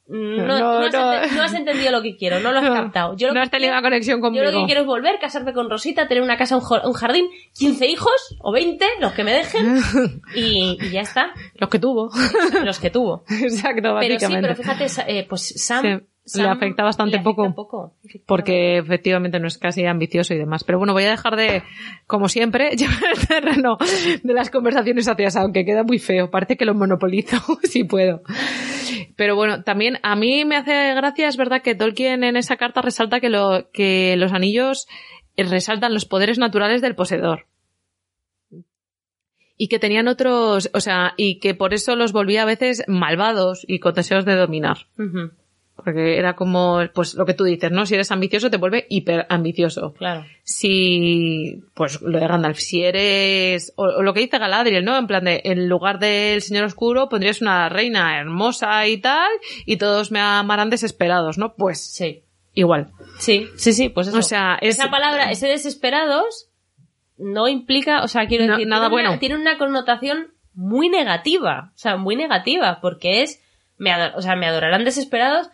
no, no, has, entendido lo que quiero, no lo has captado. Yo no has tenido conexión conmigo. Yo lo que quiero es volver, casarme con Rosita, tener una casa, un jardín, 15 hijos o 20, los que me dejen, y, ya está. Los que tuvo. Los que tuvo. Exacto, Pero sí, pero fíjate, eh, pues Sam... le afecta bastante poco, porque efectivamente no es casi ambicioso y demás. Pero bueno, voy a dejar de, como siempre, llevar el terreno de las conversaciones hacia Sam, que queda muy feo. Parece que lo monopolizo, si puedo. Pero bueno, también a mí me hace gracia, es verdad que Tolkien en esa carta resalta que, lo, que los anillos resaltan los poderes naturales del poseedor. Y que tenían otros, o sea, y que por eso los volvía a veces malvados y con deseos de dominar. Porque era como, pues lo que tú dices, ¿no? Si eres ambicioso te vuelve hiper ambicioso. Claro. Si, pues lo de Gandalf, si eres, o, o lo que dice Galadriel, ¿no? En plan de, en lugar del Señor Oscuro pondrías una reina hermosa y tal, y todos me amarán desesperados, ¿no? Pues Sí. igual. Sí, sí, sí, pues eso. O sea, es- esa palabra, ese desesperados, no implica, o sea, quiero No- decir, nada tiene una- bueno. tiene una connotación muy negativa, o sea, muy negativa, porque es, me ador- o sea, me adorarán desesperados,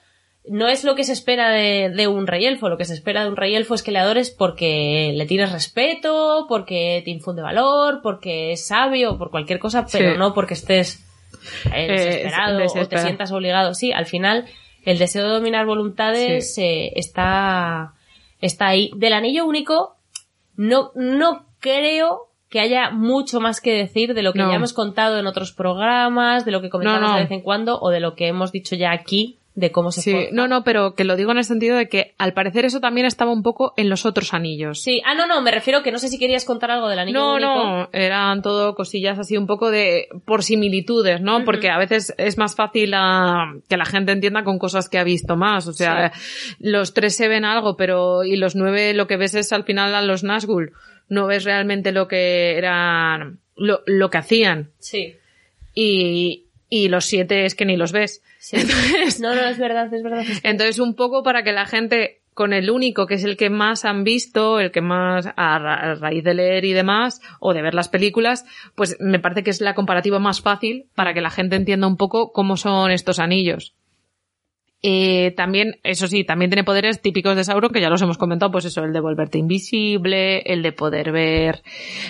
no es lo que se espera de, de un rey elfo, lo que se espera de un rey elfo es que le adores porque le tienes respeto, porque te infunde valor, porque es sabio, por cualquier cosa, pero Sí. no porque estés eh, Eh, desesperado o te sientas obligado. Sí, al final el deseo de dominar voluntades eh, está, está ahí. Del anillo único, no, no creo que haya mucho más que decir de lo que No. ya hemos contado en otros programas, de lo que comentamos no. de vez en cuando o de lo que hemos dicho ya aquí de cómo se Sí, no, no, pero que lo digo en el sentido de que al parecer eso también estaba un poco en los otros anillos. Sí, ah, no, no, me refiero que no sé si querías contar algo del anillo No, único. no, eran todo cosillas así un poco de por similitudes, ¿no? Porque a veces es más fácil ah, que la gente entienda con cosas que ha visto más. O sea, los tres se ven algo, pero y los nueve lo que ves es al final a los Nazgûl. No ves realmente lo que eran, lo, lo que hacían. Sí. Y, y los siete es que ni los ves. Sí. No, no, es verdad, es verdad. Entonces, un poco para que la gente, con el único que es el que más han visto, el que más, a, ra- a raíz de leer y demás, o de ver las películas, pues me parece que es la comparativa más fácil para que la gente entienda un poco cómo son estos anillos. Eh, también, eso sí, también tiene poderes típicos de Sauron, que ya los hemos comentado, pues eso, el de volverte invisible, el de poder ver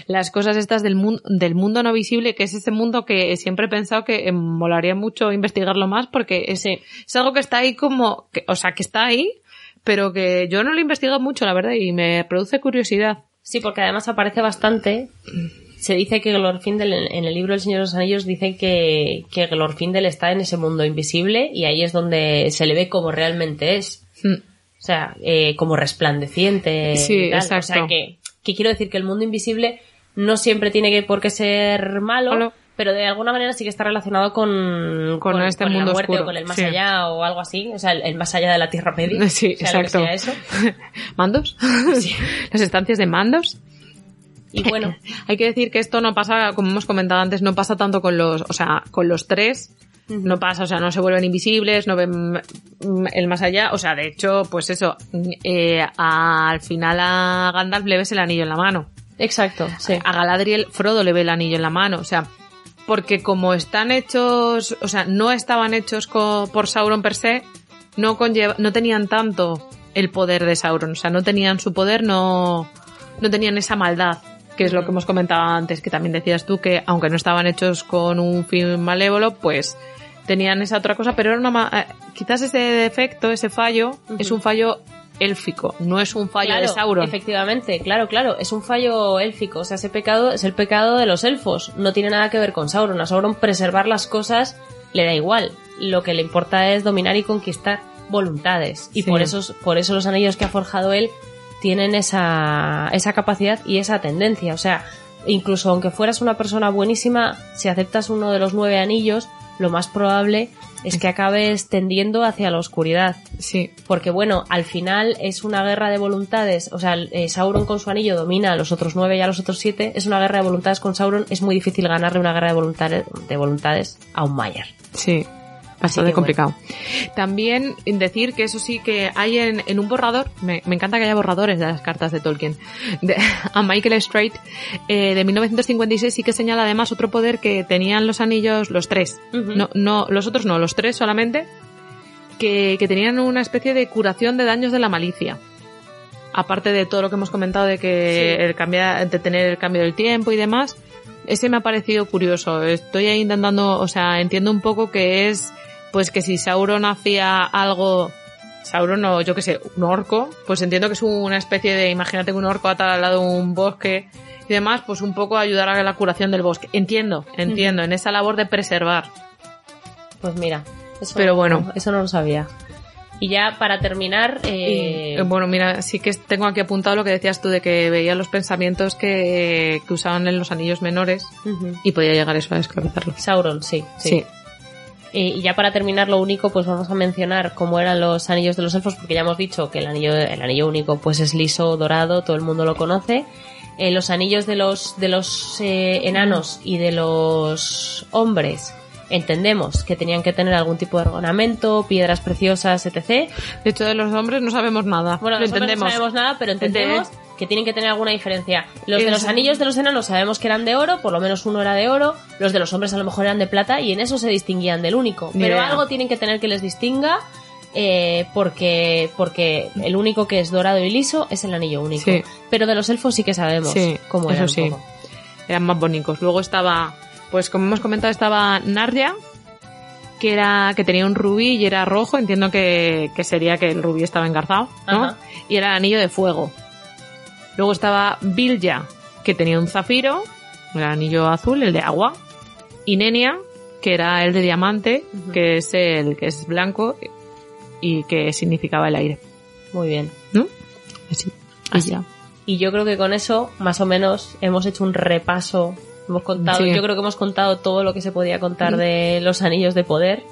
las cosas estas del mundo, del mundo no visible, que es ese mundo que siempre he pensado que eh, molaría mucho investigarlo más, porque es, es algo que está ahí como, que, o sea, que está ahí, pero que yo no lo he investigado mucho, la verdad, y me produce curiosidad. Sí, porque además aparece bastante. Se dice que Glorfindel, en el libro El Señor de los Anillos, dice que, que Glorfindel está en ese mundo invisible y ahí es donde se le ve como realmente es. Mm. O sea, eh, como resplandeciente. Sí, y tal. O exacto. sea, que, que quiero decir que el mundo invisible no siempre tiene que por qué ser malo, pero de alguna manera sí que está relacionado con, Con este la mundo muerte oscuro, o con el más sí. allá o algo así. O sea, el, el más allá de la Tierra Media. Sí, sea, lo que exacto. sea eso. ¿Mandos? Las estancias de mandos. Y bueno, Hay que decir que esto no pasa, como hemos comentado antes, no pasa tanto con los, o sea, con los tres. No pasa, o sea, no se vuelven invisibles, no ven el más allá. O sea, de hecho, pues eso, eh, al final a Gandalf le ves el anillo en la mano. exacto, sí. A Galadriel, Frodo le ve el anillo en la mano. O sea, porque como están hechos, o sea, no estaban hechos por Sauron per se, no, conlleva- no tenían tanto el poder de Sauron. O sea, no tenían su poder, no, no tenían esa maldad, que es lo que hemos comentado antes, que también decías tú que aunque no estaban hechos con un fin malévolo, pues tenían esa otra cosa, pero era una, ma- eh, quizás ese defecto, ese fallo, es un fallo élfico, no es un fallo de Sauron. Efectivamente, claro, claro. Es un fallo élfico. O sea, ese pecado es el pecado de los elfos. No tiene nada que ver con Sauron. A Sauron preservar las cosas le da igual. Lo que le importa es dominar y conquistar voluntades. Y Sí. por, eso, por eso los anillos que ha forjado él tienen esa, esa capacidad y esa tendencia. O sea, incluso aunque fueras una persona buenísima, si aceptas uno de los nueve anillos, lo más probable es que acabes tendiendo hacia la oscuridad. Sí, Porque bueno, al final es una guerra de voluntades. O sea, eh, Sauron con su anillo domina a los otros nueve y a los otros siete. Es una guerra de voluntades con Sauron. Es muy difícil ganarle una guerra de voluntades, de voluntades a un Mayer. Sí, bastante que complicado. También decir que eso sí que hay en, en un borrador, me, me encanta que haya borradores de las cartas de Tolkien, de- a Michael Strait eh, de 1956 sí que señala además otro poder que tenían los anillos, los tres, no, no, los otros no, los tres solamente, que, que tenían una especie de curación de daños de la malicia. Aparte de todo lo que hemos comentado de que Sí. el cambia, de tener el cambio del tiempo y demás, ese me ha parecido curioso. Estoy ahí intentando, o sea, entiendo un poco que es, pues que si Sauron hacía algo, Sauron o yo que sé, un orco, pues entiendo que es una especie de, imagínate que un orco ata al lado de un bosque y demás, pues un poco ayudar a la curación del bosque. Entiendo, entiendo, en esa labor de preservar. Pues mira. Eso, Pero bueno. Eso no lo sabía. Y ya para terminar, eh, Y, eh, bueno, mira, sí que tengo aquí apuntado lo que decías tú de que veía los pensamientos que, que usaban en los anillos menores y podía llegar eso a esclavizarlos. Sauron, sí, sí. Sí. Eh, y ya para terminar, lo único, pues vamos a mencionar cómo eran los anillos de los elfos, porque ya hemos dicho que el anillo, el anillo único, pues es liso, dorado, todo el mundo lo conoce. Eh, los anillos de los, de los eh, enanos y de los hombres, entendemos que tenían que tener algún tipo de ornamento, piedras preciosas, etc. De hecho, de los hombres no sabemos nada. Bueno, lo entendemos. no sabemos nada, pero entendemos que tienen que tener alguna diferencia. Los de Eso. los anillos de los enanos sabemos que eran de oro, por lo menos uno era de oro. Los de los hombres a lo mejor eran de plata y en eso se distinguían del único. Ni Pero algo tienen que tener que les distinga. eh, porque porque el único que es dorado y liso es el anillo único. Sí. Pero de los elfos sí que sabemos Sí, cómo eso eran. sí. un poco. Eran más bonitos. Luego estaba, pues como hemos comentado, estaba Narja, que era que tenía un rubí y era rojo. Entiendo que, que sería que el rubí estaba engarzado, ¿no? Ajá. Y era el anillo de fuego. Luego estaba Vilja, que tenía un zafiro, el anillo azul, el de agua. Y Nenia, que era el de diamante, que es el que es blanco y que significaba el aire, Muy bien. ¿no? Así. Así. Y yo creo que con eso, más o menos, hemos hecho un repaso. Hemos contado, Sí. yo creo que hemos contado todo lo que se podía contar de los anillos de poder.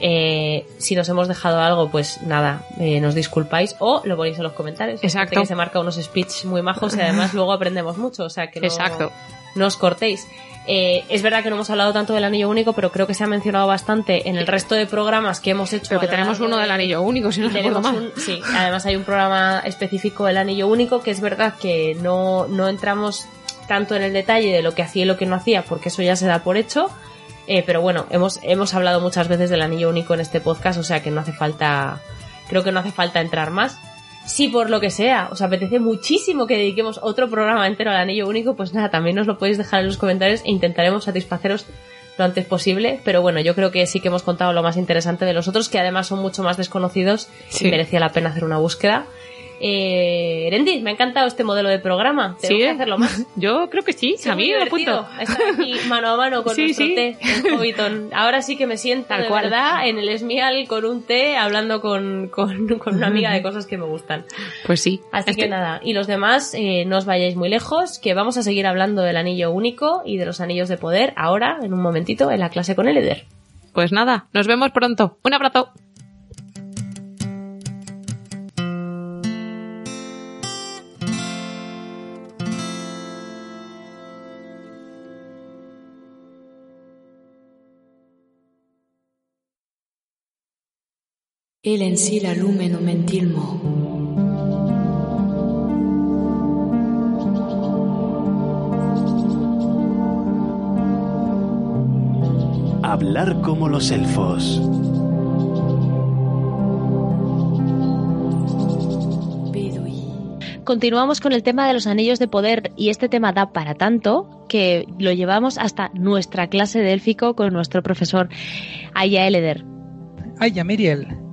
Eh, si nos hemos dejado algo, pues nada, eh, nos disculpáis o lo ponéis en los comentarios. Exacto. que se marca unos speech muy majos y además luego aprendemos mucho, o sea que no, Exacto. no os cortéis. Eh, es verdad que no hemos hablado tanto del anillo único, pero creo que se ha mencionado bastante en el resto de programas que hemos hecho. Pero que tenemos uno de- del anillo único, si no recuerdo mal. sí, además hay un programa específico del anillo único que es verdad que no, no entramos tanto en el detalle de lo que hacía y lo que no hacía, porque eso ya se da por hecho. Eh, pero bueno, hemos, hemos hablado muchas veces del anillo único en este podcast, o sea que no hace falta, creo que no hace falta entrar más. Si por lo que sea os apetece muchísimo que dediquemos otro programa entero al anillo único, pues nada, también nos lo podéis dejar en los comentarios e intentaremos satisfaceros lo antes posible. Pero bueno, yo creo que sí que hemos contado lo más interesante de los otros, que además son mucho más desconocidos Sí. y merecía la pena hacer una búsqueda. Eh, Erendi, me ha encantado este modelo de programa. Tengo Sí, que hacerlo más. Yo creo que sí, Sí, a mí me apunto. estar aquí mano a mano con Sí, nuestro té en Hobbiton. Ahora sí que me siento Tal de cual. verdad en el Esmial con un té hablando con, con, con una amiga de cosas que me gustan. Pues sí. Así Este- que nada, y los demás eh, no os vayáis muy lejos, que vamos a seguir hablando del anillo único y de los anillos de poder ahora, en un momentito, en la clase con el Eder. Pues nada, nos vemos pronto. Un abrazo. El en si la lumeno mentilmo. Hablar como los elfos. Continuamos con el tema de los anillos de poder y este tema da para tanto que lo llevamos hasta nuestra clase de élfico con nuestro profesor Aya Eleder. Ay, ya Miriel.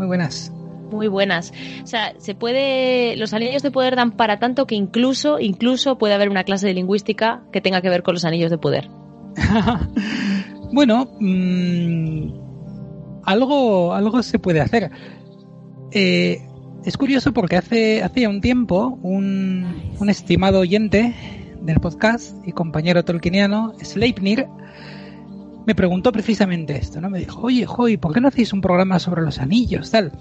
Muy buenas. Muy buenas. O sea, se puede. Los anillos de poder dan para tanto que incluso, incluso puede haber una clase de lingüística que tenga que ver con los anillos de poder. bueno, mm, algo, algo se puede hacer. Eh, es curioso porque hace, hace un tiempo un, un estimado oyente del podcast y compañero tolkieniano, Sleipnir, me preguntó precisamente esto, ¿no? Me dijo, oye, Joy, ¿por qué no hacéis un programa sobre los anillos, tal?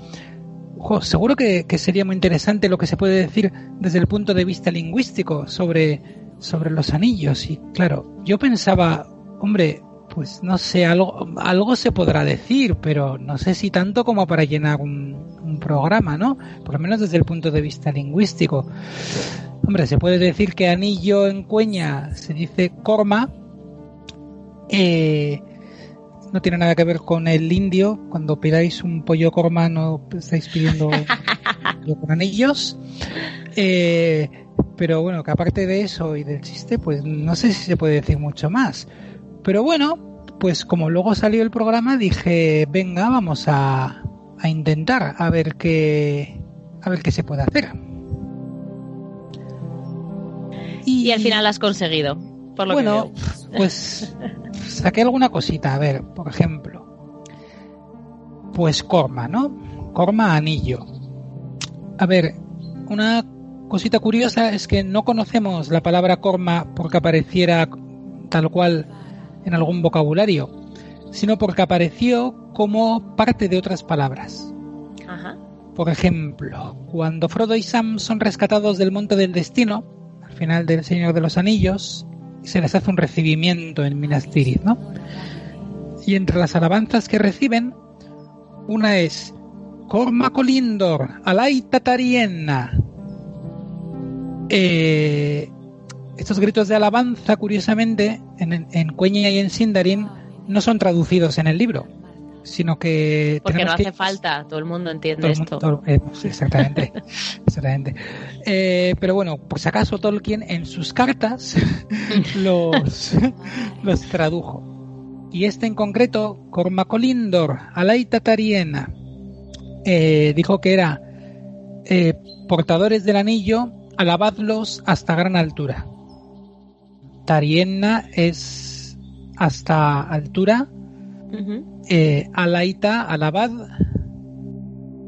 Seguro que, que sería muy interesante lo que se puede decir desde el punto de vista lingüístico sobre, sobre los anillos. Y claro, yo pensaba, hombre, pues no sé, algo, algo se podrá decir, pero no sé si tanto como para llenar un, un programa, ¿no? Por lo menos desde el punto de vista lingüístico. Hombre, se puede decir que anillo en cueña se dice corma. Eh, no tiene nada que ver con el indio. Cuando pidáis un pollo corma no estáis pidiendo pollo con anillos. Eh, pero bueno, que aparte de eso y del chiste, pues no sé si se puede decir mucho más. Pero bueno, pues como luego salió el programa, dije, venga, vamos a, a intentar a ver qué a ver qué se puede hacer. Y al final has conseguido. Por lo bueno, que veo. Pues saqué alguna cosita. A ver, por ejemplo, pues corma, ¿no? Corma anillo. A ver, una cosita curiosa es que no conocemos la palabra corma porque apareciera tal cual en algún vocabulario. sino porque apareció como parte de otras palabras. Ajá. Por ejemplo, cuando Frodo y Sam son rescatados del Monte del Destino, al final del Señor de los Anillos, se les hace un recibimiento en Minas Tirith, ¿no? Y entre las alabanzas que reciben, una es Corma Colindor, Alay Tatarienna. Eh, estos gritos de alabanza, curiosamente, en, en Cueña y en Sindarin, no son traducidos en el libro, sino que... Porque no hace que- falta, todo el mundo entiende todo esto. mundo- todo- eh, pues, exactamente. exactamente. Eh, pero bueno, por si acaso Tolkien en sus cartas los, los tradujo. Y este en concreto, Cormacolindor, Alay Tatariena, eh, dijo que era eh, portadores del anillo, alabadlos hasta gran altura. Tarienna es hasta altura. Eh, Alaita, Alabad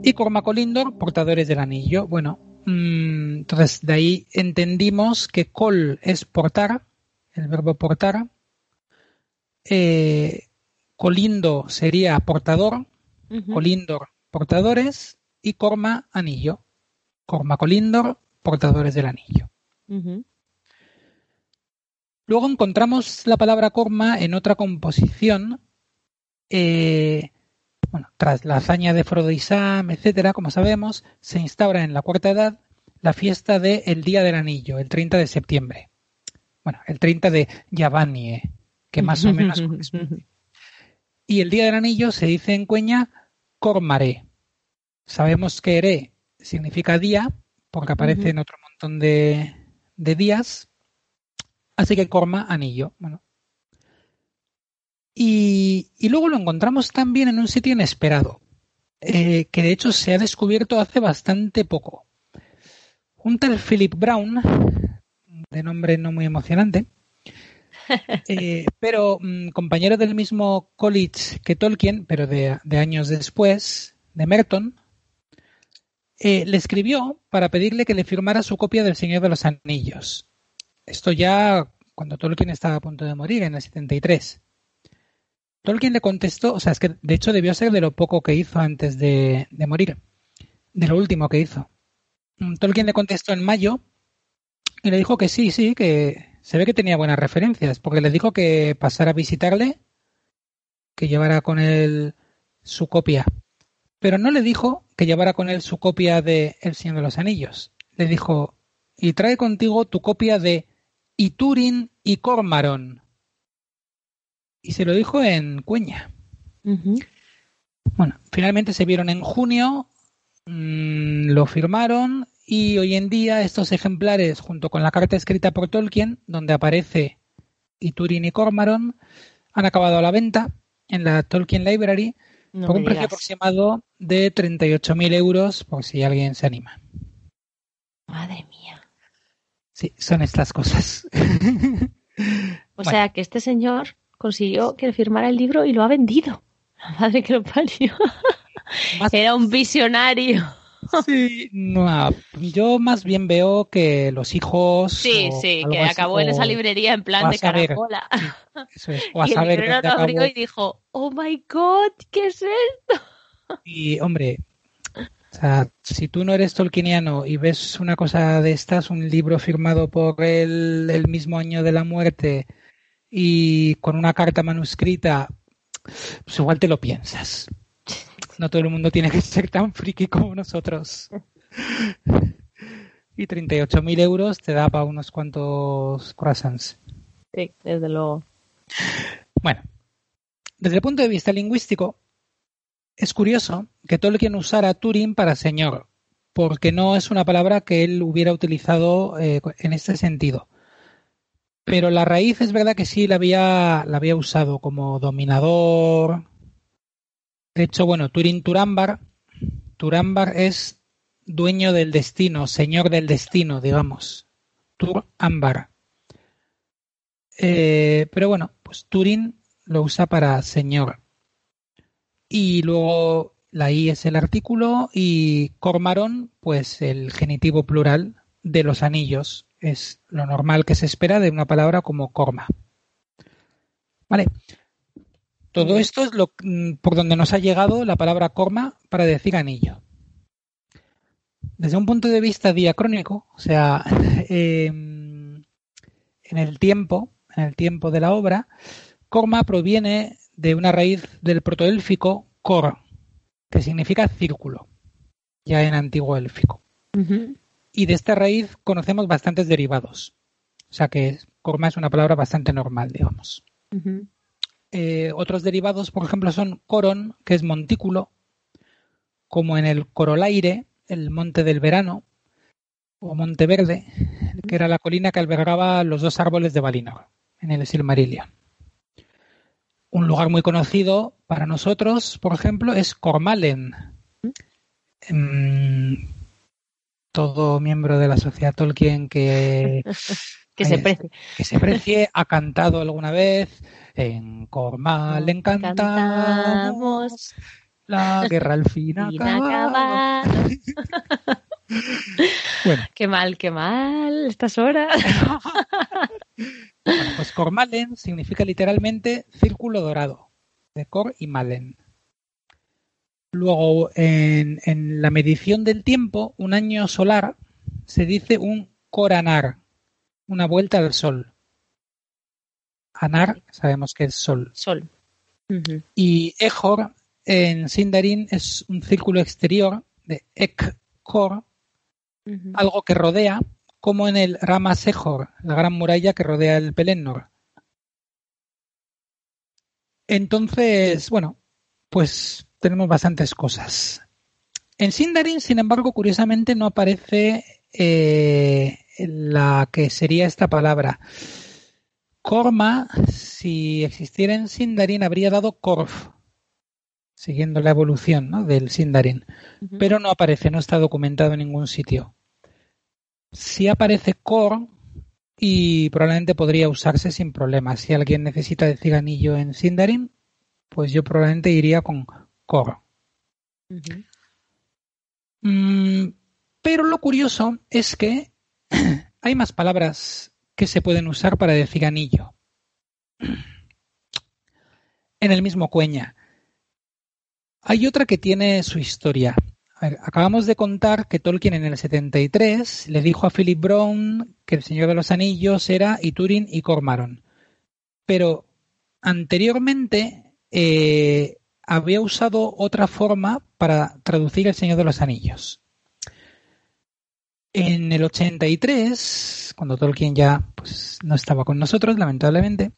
y Cormacolindor, portadores del anillo. Bueno, mm, entonces de ahí entendimos que col es portar, el verbo portar. Eh, colindo sería portador, colindor, portadores y corma, anillo. Cormacolindor, portadores del anillo. Luego encontramos la palabra corma en otra composición. Eh, bueno, tras la hazaña de Frodo y Sam, etcétera, como sabemos, se instaura en la cuarta edad la fiesta del el Día del Anillo, el 30 de septiembre. Bueno, el 30 de Yavanie, que más o menos. Y el Día del Anillo se dice en Cueña Cormaré. Sabemos que Ere significa día, porque aparece en otro montón de, de días. Así que Corma, anillo. Bueno. Y, y luego lo encontramos también en un sitio inesperado, eh, que de hecho se ha descubierto hace bastante poco. Un tal Philip Brown, de nombre no muy emocionante, eh, pero mm, compañero del mismo college que Tolkien, pero de, de años después, de Merton, eh, le escribió para pedirle que le firmara su copia del Señor de los Anillos. Esto ya cuando Tolkien estaba a punto de morir, en el 73. Tolkien le contestó, o sea, es que de hecho debió ser de lo poco que hizo antes de, morir, de lo último que hizo. Mm, Tolkien le contestó en mayo y le dijo que sí, sí, que se ve que tenía buenas referencias, porque le dijo que pasara a visitarle, que llevara con él su copia. Pero no le dijo que llevara con él su copia de El Señor de los Anillos. Le dijo, y trae contigo tu copia de Iturin y Cormaron. Y se lo dijo en Cueña. Ujú. Bueno, finalmente se vieron en junio, mm, lo firmaron y hoy en día estos ejemplares, junto con la carta escrita por Tolkien, donde aparece Iturin y Cormaron, han acabado a la venta en la Tolkien Library No por un precio aproximado de 38.000 euros, por si alguien se anima. Madre mía. Sí, son estas cosas. O Bueno. sea que este señor consiguió que le firmara el libro y lo ha vendido. La madre que lo parió. Era un visionario. Sí, no, yo más bien veo que los hijos. Sí, sí, que así, acabó en esa librería en plan de saber, caracola. eso es, o a y saber lo abrió y dijo, oh my god, ¿qué es esto? Y, hombre, o sea, si tú no eres tolkieniano y ves una cosa de estas, un libro firmado por él el mismo año de la muerte y con una carta manuscrita, pues igual te lo piensas. No todo el mundo tiene que ser tan friki como nosotros. Y 38.000 euros te da para unos cuantos croissants. Sí, desde luego. Bueno, desde el punto de vista lingüístico, es curioso que Tolkien usara Turing para señor, porque no es una palabra que él hubiera utilizado eh, en este sentido. Pero la raíz es verdad que sí la había, la había usado como dominador. De hecho, bueno, Turin Turambar, Turambar es dueño del destino, señor del destino, digamos. Turambar. Eh, pero bueno, pues Turing lo usa para señor. Y luego la I es el artículo y Cormarón, pues el genitivo plural de los anillos. Es lo normal que se espera de una palabra como corma. Vale. Todo esto es lo mm, por donde nos ha llegado la palabra corma para decir anillo. Desde un punto de vista diacrónico, o sea, em, en el tiempo, en el tiempo de la obra, corma proviene de una raíz del protoélfico cor, que significa círculo, ya en antiguo élfico. Y de esta raíz conocemos bastantes derivados. O sea que corma es una palabra bastante normal, digamos. Eh, otros derivados, por ejemplo, son coron, que es montículo, como en el Corolaire, el monte del verano, o Monte Verde, que era la colina que albergaba los dos árboles de Valinor, en el Silmarillion. Un lugar muy conocido para nosotros, por ejemplo, es Cormalen. Todo miembro de la sociedad Tolkien que que se precie. Que se precie, ha cantado alguna vez en Cormalen cantamos, la guerra al fin acaba. bueno. Qué mal, qué mal, estas horas. bueno, pues Cormalen significa literalmente círculo dorado, de Cor y Malen. Luego, en, en, la medición del tiempo, un año solar se dice un coranar, una vuelta al sol. Anar, sabemos que es sol. Sol. Y Ejor en Sindarin es un círculo exterior de Ek-Kor, algo que rodea, como en el Rama Sejor, la gran muralla que rodea el Pelennor. Entonces, bueno, pues tenemos bastantes cosas. En Sindarin, sin embargo, curiosamente no aparece eh, la que sería esta palabra. Korma, si existiera en Sindarin, habría dado Korf, siguiendo la evolución del Sindarin, pero no aparece, no está documentado en ningún sitio. Si aparece Kor y probablemente podría usarse sin problema. Si alguien necesita decir anillo en Sindarin, pues yo probablemente iría con Kor. Mm, pero lo curioso es que hay más palabras que se pueden usar para decir anillo. En el mismo cueña. Hay otra que tiene su historia. acabamos de contar que Tolkien en el 73 le dijo a Philip Brown que el Señor de los Anillos era Iturin y Cormaron. Pero anteriormente eh, había usado otra forma para traducir el Señor de los Anillos. En el 83, cuando Tolkien ya pues, no estaba con nosotros, lamentablemente,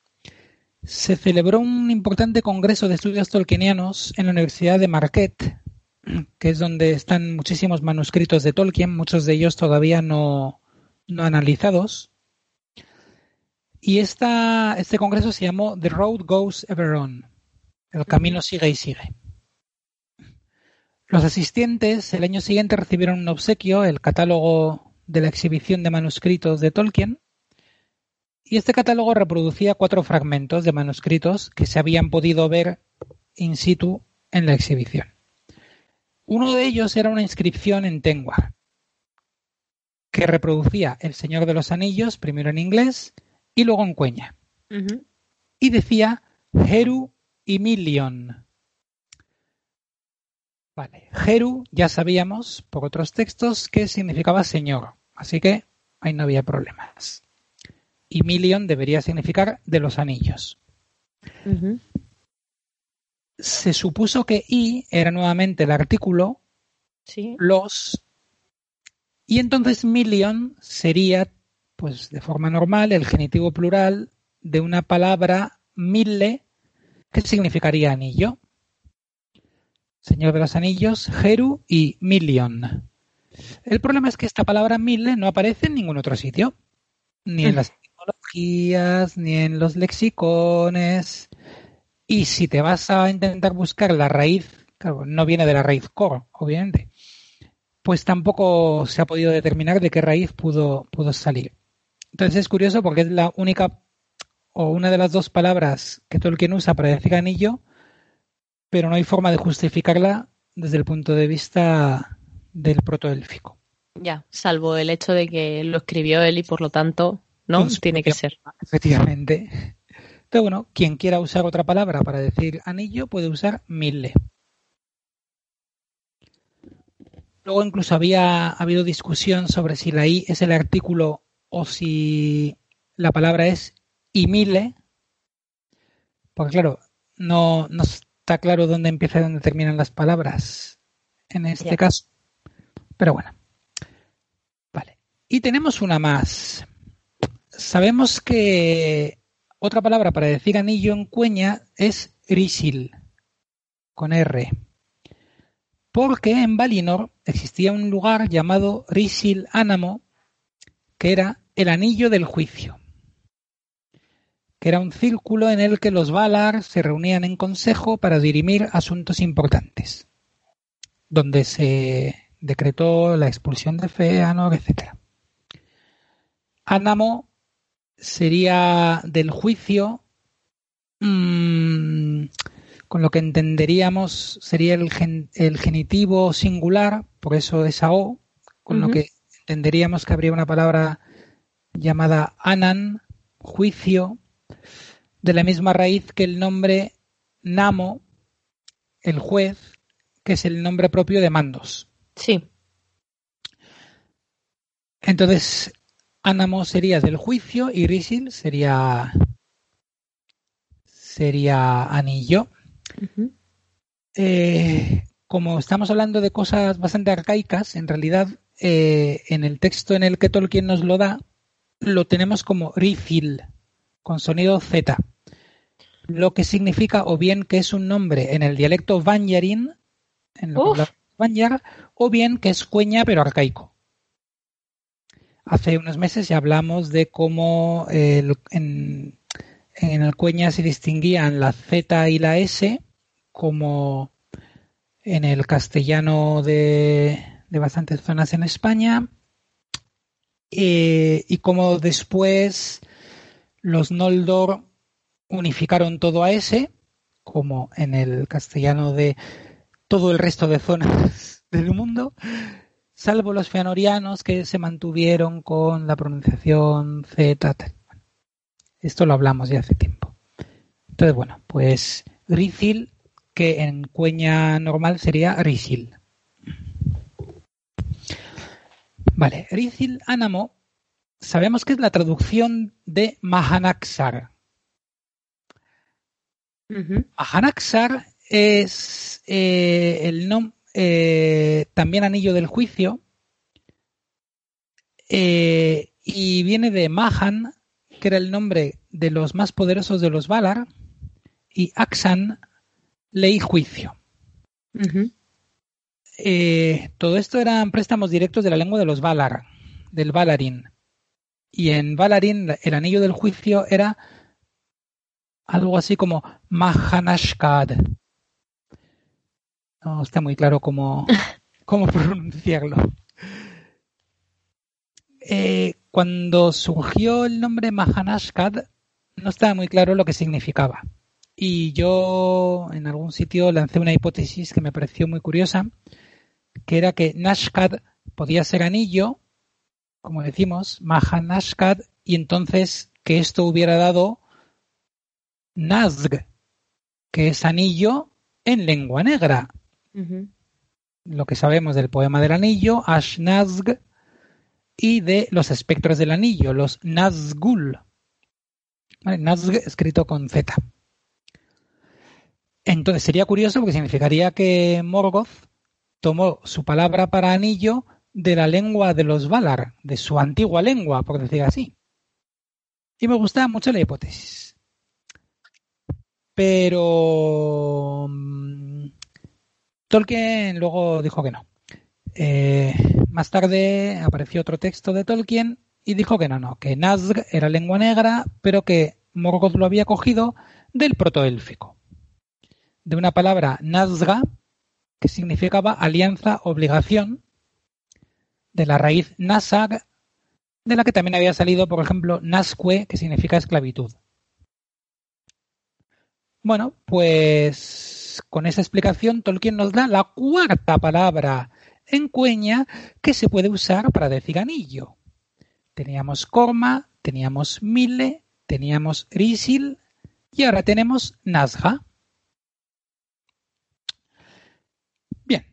se celebró un importante congreso de estudios tolkienianos en la Universidad de Marquette, que es donde están muchísimos manuscritos de Tolkien, muchos de ellos todavía no, no analizados. Y esta, este congreso se llamó The Road Goes Ever On. El camino sigue y sigue. Los asistentes el año siguiente recibieron un obsequio, el catálogo de la exhibición de manuscritos de Tolkien, y este catálogo reproducía cuatro fragmentos de manuscritos que se habían podido ver in situ en la exhibición. Uno de ellos era una inscripción en Tengwar, que reproducía El Señor de los Anillos, primero en inglés y luego en cueña. Y decía Heru y Milion, Vale. Jeru ya sabíamos por otros textos que significaba señor, así que ahí no había problemas. Y Milion debería significar de los anillos. Se supuso que I era nuevamente el artículo, los, y entonces Million sería, pues de forma normal, el genitivo plural de una palabra mille, que significaría anillo. Señor de los Anillos, Jeru y Million. El problema es que esta palabra mille no aparece en ningún otro sitio. Ni en las etimologías, ni en los lexicones. Y si te vas a intentar buscar la raíz, claro, no viene de la raíz cor, obviamente, pues tampoco se ha podido determinar de qué raíz pudo, pudo salir. Entonces es curioso porque es la única o una de las dos palabras que Tolkien usa para decir anillo pero no hay forma de justificarla desde el punto de vista del protoélfico. Ya, salvo el hecho de que lo escribió él y por lo tanto no tiene que ser. Efectivamente. Pero bueno, quien quiera usar otra palabra para decir anillo puede usar mille. Luego incluso había habido discusión sobre si la i es el artículo o si la palabra es y mille. Porque claro, no, no está claro dónde empieza y dónde terminan las palabras en este caso. Pero bueno. Vale. Y tenemos una más. Sabemos que otra palabra para decir anillo en cueña es risil, con R. Porque en Valinor existía un lugar llamado Risil Anamo, que era el anillo del juicio, que era un círculo en el que los Valar se reunían en consejo para dirimir asuntos importantes, donde se decretó la expulsión de Feanor, etc. Anamo sería del juicio, mm, con lo que entenderíamos sería el, gen- el genitivo singular, por eso esa O, con lo que entenderíamos que habría una palabra llamada anan, juicio, de la misma raíz que el nombre Namo, el juez, que es el nombre propio de mandos. Sí. Entonces, Anamo sería del juicio y Risil sería sería anillo. Eh, como estamos hablando de cosas bastante arcaicas, en realidad eh, en el texto en el que Tolkien nos lo da, lo tenemos como Rifil, con sonido Z, lo que significa o bien que es un nombre en el dialecto Vanyarin, en lo que o bien que es cueña pero arcaico. Hace unos meses ya hablamos de cómo el- en, en el cueña se distinguían la Z y la S, como en el castellano de, de bastantes zonas en España, eh, y como después los Noldor unificaron todo a S, como en el castellano de todo el resto de zonas del mundo, salvo los feanorianos que se mantuvieron con la pronunciación Z. Esto lo hablamos ya hace tiempo. Entonces, bueno, pues Ricil, que en cueña normal sería Risil. Vale, Ricil Anamo, sabemos que es la traducción de Mahanaxar. Ujú. Mahanaxar es eh, el nombre también anillo del juicio eh, y viene de Mahan, que era el nombre de los más poderosos de los Valar, y Axan, ley juicio. Eh, todo esto eran préstamos directos de la lengua de los Valar, del Valarin. Y en Valarin el anillo del juicio era algo así como Mahanashkad. No está muy claro cómo, cómo pronunciarlo. Eh, cuando surgió el nombre Mahanashkad, no estaba muy claro lo que significaba. Y yo en algún sitio lancé una hipótesis que me pareció muy curiosa, que era que Nashkad podía ser anillo, como decimos, Mahanashkad, y entonces que esto hubiera dado Nazg, que es anillo en lengua negra. Lo que sabemos del poema del anillo, Ashnazg, y de los espectros del anillo, los Nazgul. Vale, Nazg escrito con Z. Entonces sería curioso porque significaría que Morgoth tomó su palabra para anillo de la lengua de los Valar, de su antigua lengua, por decir así. Y me gustaba mucho la hipótesis. Pero mm, Tolkien luego dijo que no. Eh, más tarde apareció otro texto de Tolkien y dijo que no, no, que Nazg era lengua negra, pero que Morgoth lo había cogido del protoélfico. De una palabra Nazga, que significaba alianza, obligación, de la raíz Nasag, de la que también había salido, por ejemplo, Nazque, que significa esclavitud. Bueno, pues con esa explicación Tolkien nos da la cuarta palabra en cueña que se puede usar para decir anillo. Teníamos corma, teníamos mille, teníamos risil Y ahora tenemos Nazga. Bien,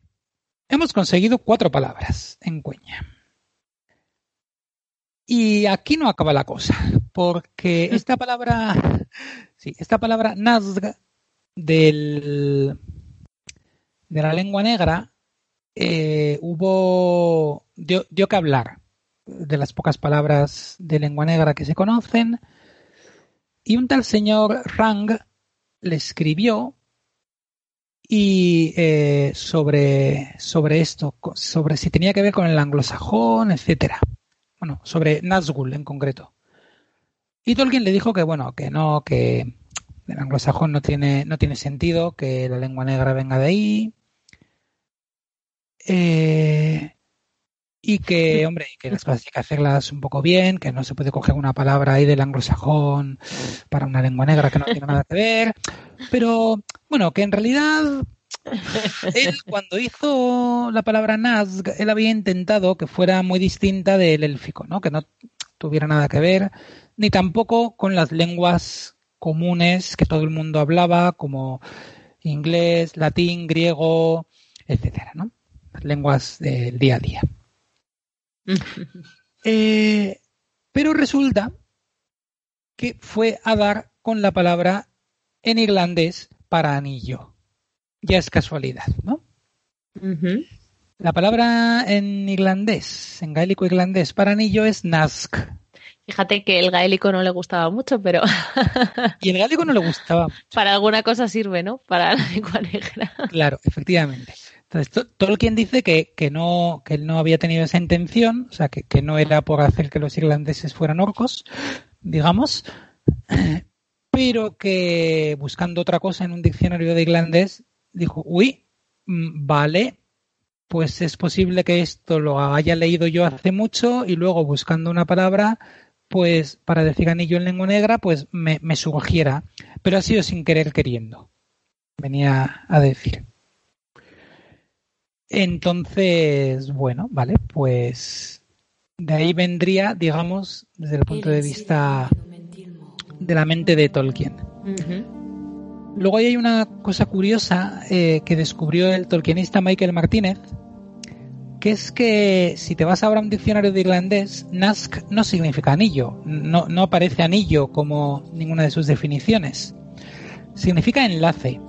hemos conseguido cuatro palabras en cueña. Y aquí no acaba la cosa, porque esta palabra, sí, esta palabra Nazga del, de la lengua negra eh, hubo dio, dio que hablar de las pocas palabras de lengua negra que se conocen. Y un tal señor Rang le escribió y eh, sobre, sobre esto, sobre si tenía que ver con el anglosajón, etcétera. Bueno, sobre Nazgul en concreto. Y Tolkien le dijo que bueno, que no, que el anglosajón no tiene, no tiene sentido, que la lengua negra venga de ahí. Eh, y que, hombre, que las cosas hay que hacerlas un poco bien, que no se puede coger una palabra ahí del anglosajón para una lengua negra que no tiene nada que ver. Pero, bueno, que en realidad él cuando hizo la palabra Nazg, él había intentado que fuera muy distinta del élfico, ¿no? Que no tuviera nada que ver, ni tampoco con las lenguas comunes que todo el mundo hablaba, como inglés, latín, griego, etcétera, ¿no? Las lenguas del día a día. Eh, pero resulta que fue a dar con la palabra en irlandés para anillo. Ya es casualidad, ¿no? La palabra en irlandés, en gaélico irlandés para anillo es nask. Fíjate que el gaélico no le gustaba mucho, pero Y el gaélico no le gustaba. para alguna cosa sirve, ¿no? Para la lengua negra. Claro, efectivamente. Entonces, to- Tolkien dice que, que no, que él no había tenido esa intención, o sea, que, que no era por hacer que los irlandeses fueran orcos, digamos, pero que buscando otra cosa en un diccionario de irlandés, dijo, uy, mm, vale, pues es posible que esto lo haya leído yo hace mucho y luego buscando una palabra, pues para decir anillo en lengua negra, pues me, me surgiera, pero ha sido sin querer queriendo, venía a decir. Entonces, bueno, vale, pues de ahí vendría, digamos, desde el punto de vista de la mente de Tolkien. Luego hay una cosa curiosa eh, que descubrió el tolkienista Michael Martínez, que es que si te vas ahora a un diccionario de irlandés, Nask no significa anillo, no, no aparece anillo como ninguna de sus definiciones. Significa enlace.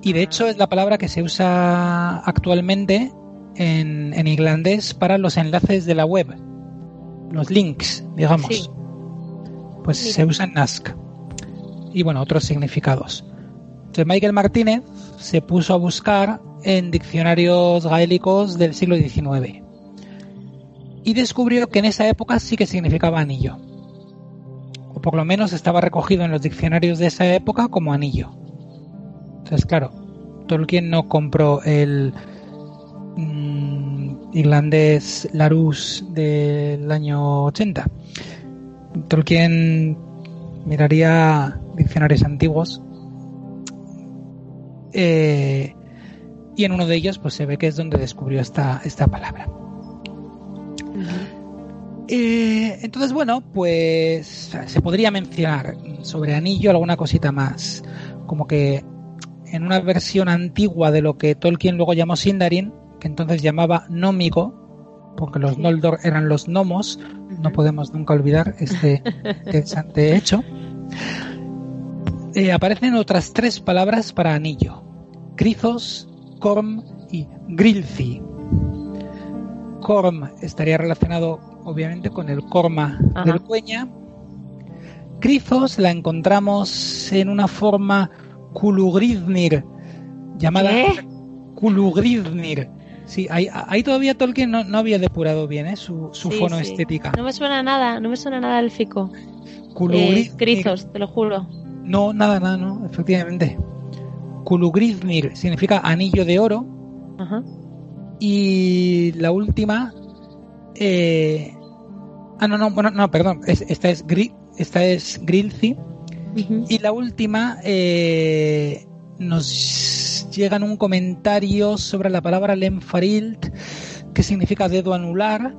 Y de hecho es la palabra que se usa actualmente en, en irlandés para los enlaces de la web, los links, digamos. Sí. Pues Mira. se usa en Nask. Y bueno, otros significados. Entonces Michael Martínez se puso a buscar en diccionarios gaélicos del siglo XIX y descubrió que en esa época sí que significaba anillo. O por lo menos estaba recogido en los diccionarios de esa época como anillo. Entonces, claro, Tolkien no compró el mm, irlandés Larousse del año 80. Tolkien miraría diccionarios antiguos eh, y en uno de ellos pues se ve que es donde descubrió esta, esta palabra. Eh, entonces, bueno, pues se podría mencionar sobre anillo alguna cosita más, como que en una versión antigua de lo que Tolkien luego llamó Sindarin, que entonces llamaba Nómico, porque los Noldor eran los gnomos, no podemos nunca olvidar este interesante hecho. Eh, aparecen otras tres palabras para anillo: Krizos, Korm y Grilfi. Korm estaría relacionado, obviamente, con el Korma Ajá. del Cueña. Krizos la encontramos en una forma Kulugridnir, llamada ¿Qué? Kulugridnir. Sí, ahí, ahí todavía Tolkien no, no había depurado bien ¿eh? su, su Sí, fonoestética. sí. No me suena nada, no me suena nada el fico. Eh, Crizos, te lo juro. No, nada, nada, no, efectivamente. Kulugridnir significa anillo de oro. Ajá. Y la última. eh, ah, no, no, bueno, no, perdón. es- esta es Gri, esta es Grilzi. Y la última eh, nos llegan un comentario sobre la palabra Lemfarilt, que significa dedo anular.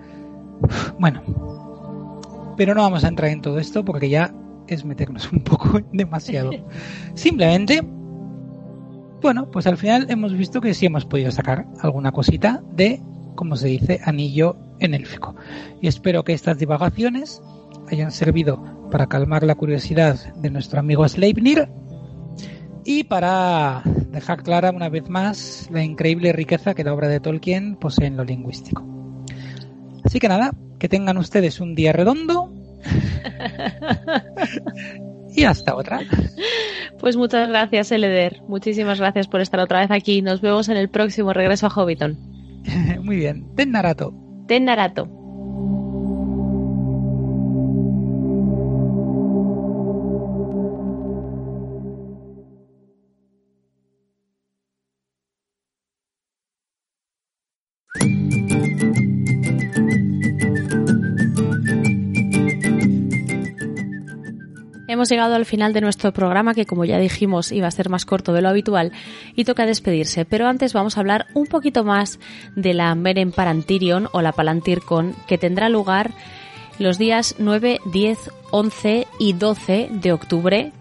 Bueno, pero no vamos a entrar en todo esto porque ya es meternos un poco demasiado. Simplemente, bueno, pues al final hemos visto que sí hemos podido sacar alguna cosita de, como se dice, anillo en élfico. Y espero que estas divagaciones hayan servido para calmar la curiosidad de nuestro amigo Sleipnir y para dejar clara una vez más la increíble riqueza que la obra de Tolkien posee en lo lingüístico. Así que nada, que tengan ustedes un día redondo. y hasta otra. Pues muchas gracias, Eleder. Muchísimas gracias por estar otra vez aquí. Nos vemos en el próximo regreso a Hobbiton. Muy bien. Ten Narato. Ten Narato. Hemos llegado al final de nuestro programa que como ya dijimos iba a ser más corto de lo habitual y toca despedirse, pero antes vamos a hablar un poquito más de la Meren Parantirion o la Palantircon que tendrá lugar los días 9, 10, 11 y 12 de octubre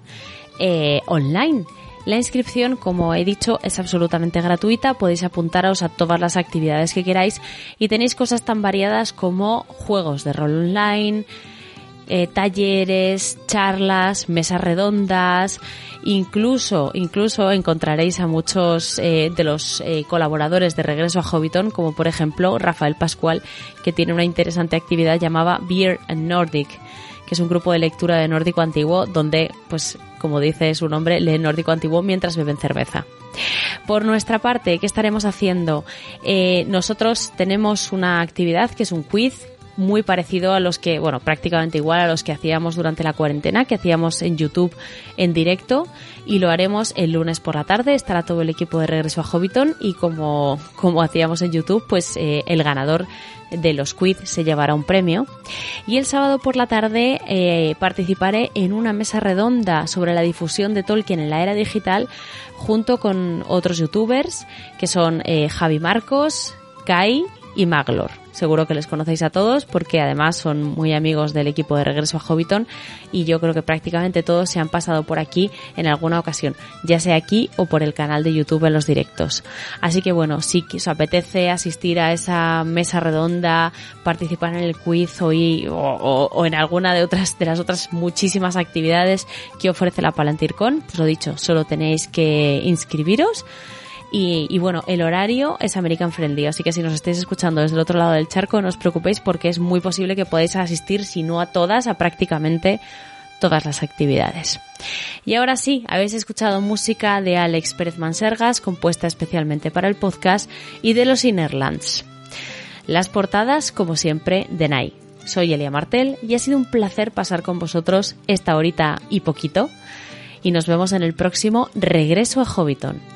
eh, online. La inscripción, como he dicho, es absolutamente gratuita, podéis apuntaros a todas las actividades que queráis y tenéis cosas tan variadas como juegos de rol online, eh, talleres, charlas, mesas redondas, incluso, incluso encontraréis a muchos eh, de los eh, colaboradores de Regreso a Hobbiton, como por ejemplo Rafael Pascual, que tiene una interesante actividad llamada Beer and Nordic, que es un grupo de lectura de nórdico antiguo donde, pues, como dice su nombre, leen nórdico antiguo mientras beben cerveza. Por nuestra parte, ¿qué estaremos haciendo? nosotros tenemos una actividad que es un quiz muy parecido a los que, bueno, prácticamente igual a los que hacíamos durante la cuarentena, que hacíamos en YouTube en directo y lo haremos el lunes por la tarde. Estará todo el equipo de regreso a Hobbiton y como, como hacíamos en YouTube, pues eh, el ganador de los quiz se llevará un premio. Y el sábado por la tarde eh, participaré en una mesa redonda sobre la difusión de Tolkien en la era digital junto con otros youtubers que son eh, Javi Marcos, Kai y Maglor. Seguro que les conocéis a todos porque además son muy amigos del equipo de Regreso a Hobbiton y yo creo que prácticamente todos se han pasado por aquí en alguna ocasión, ya sea aquí o por el canal de YouTube en los directos. Así que bueno, si os apetece asistir a esa mesa redonda, participar en el quiz o, o, en alguna de otras de las otras muchísimas actividades que ofrece la Palantircon, pues lo dicho, solo tenéis que inscribiros y, bueno, el horario es American Friendly, así que si nos estáis escuchando desde el otro lado del charco, no os preocupéis porque es muy posible que podáis asistir, si no a todas, a prácticamente todas las actividades. Y ahora sí, habéis escuchado música de Alex Pérez Mansergas, compuesta especialmente para el podcast, y de los Innerlands. Las portadas, como siempre, de Nai. Soy Elia Martel y ha sido un placer pasar con vosotros esta horita y poquito. Y nos vemos en el próximo Regreso a Hobbiton.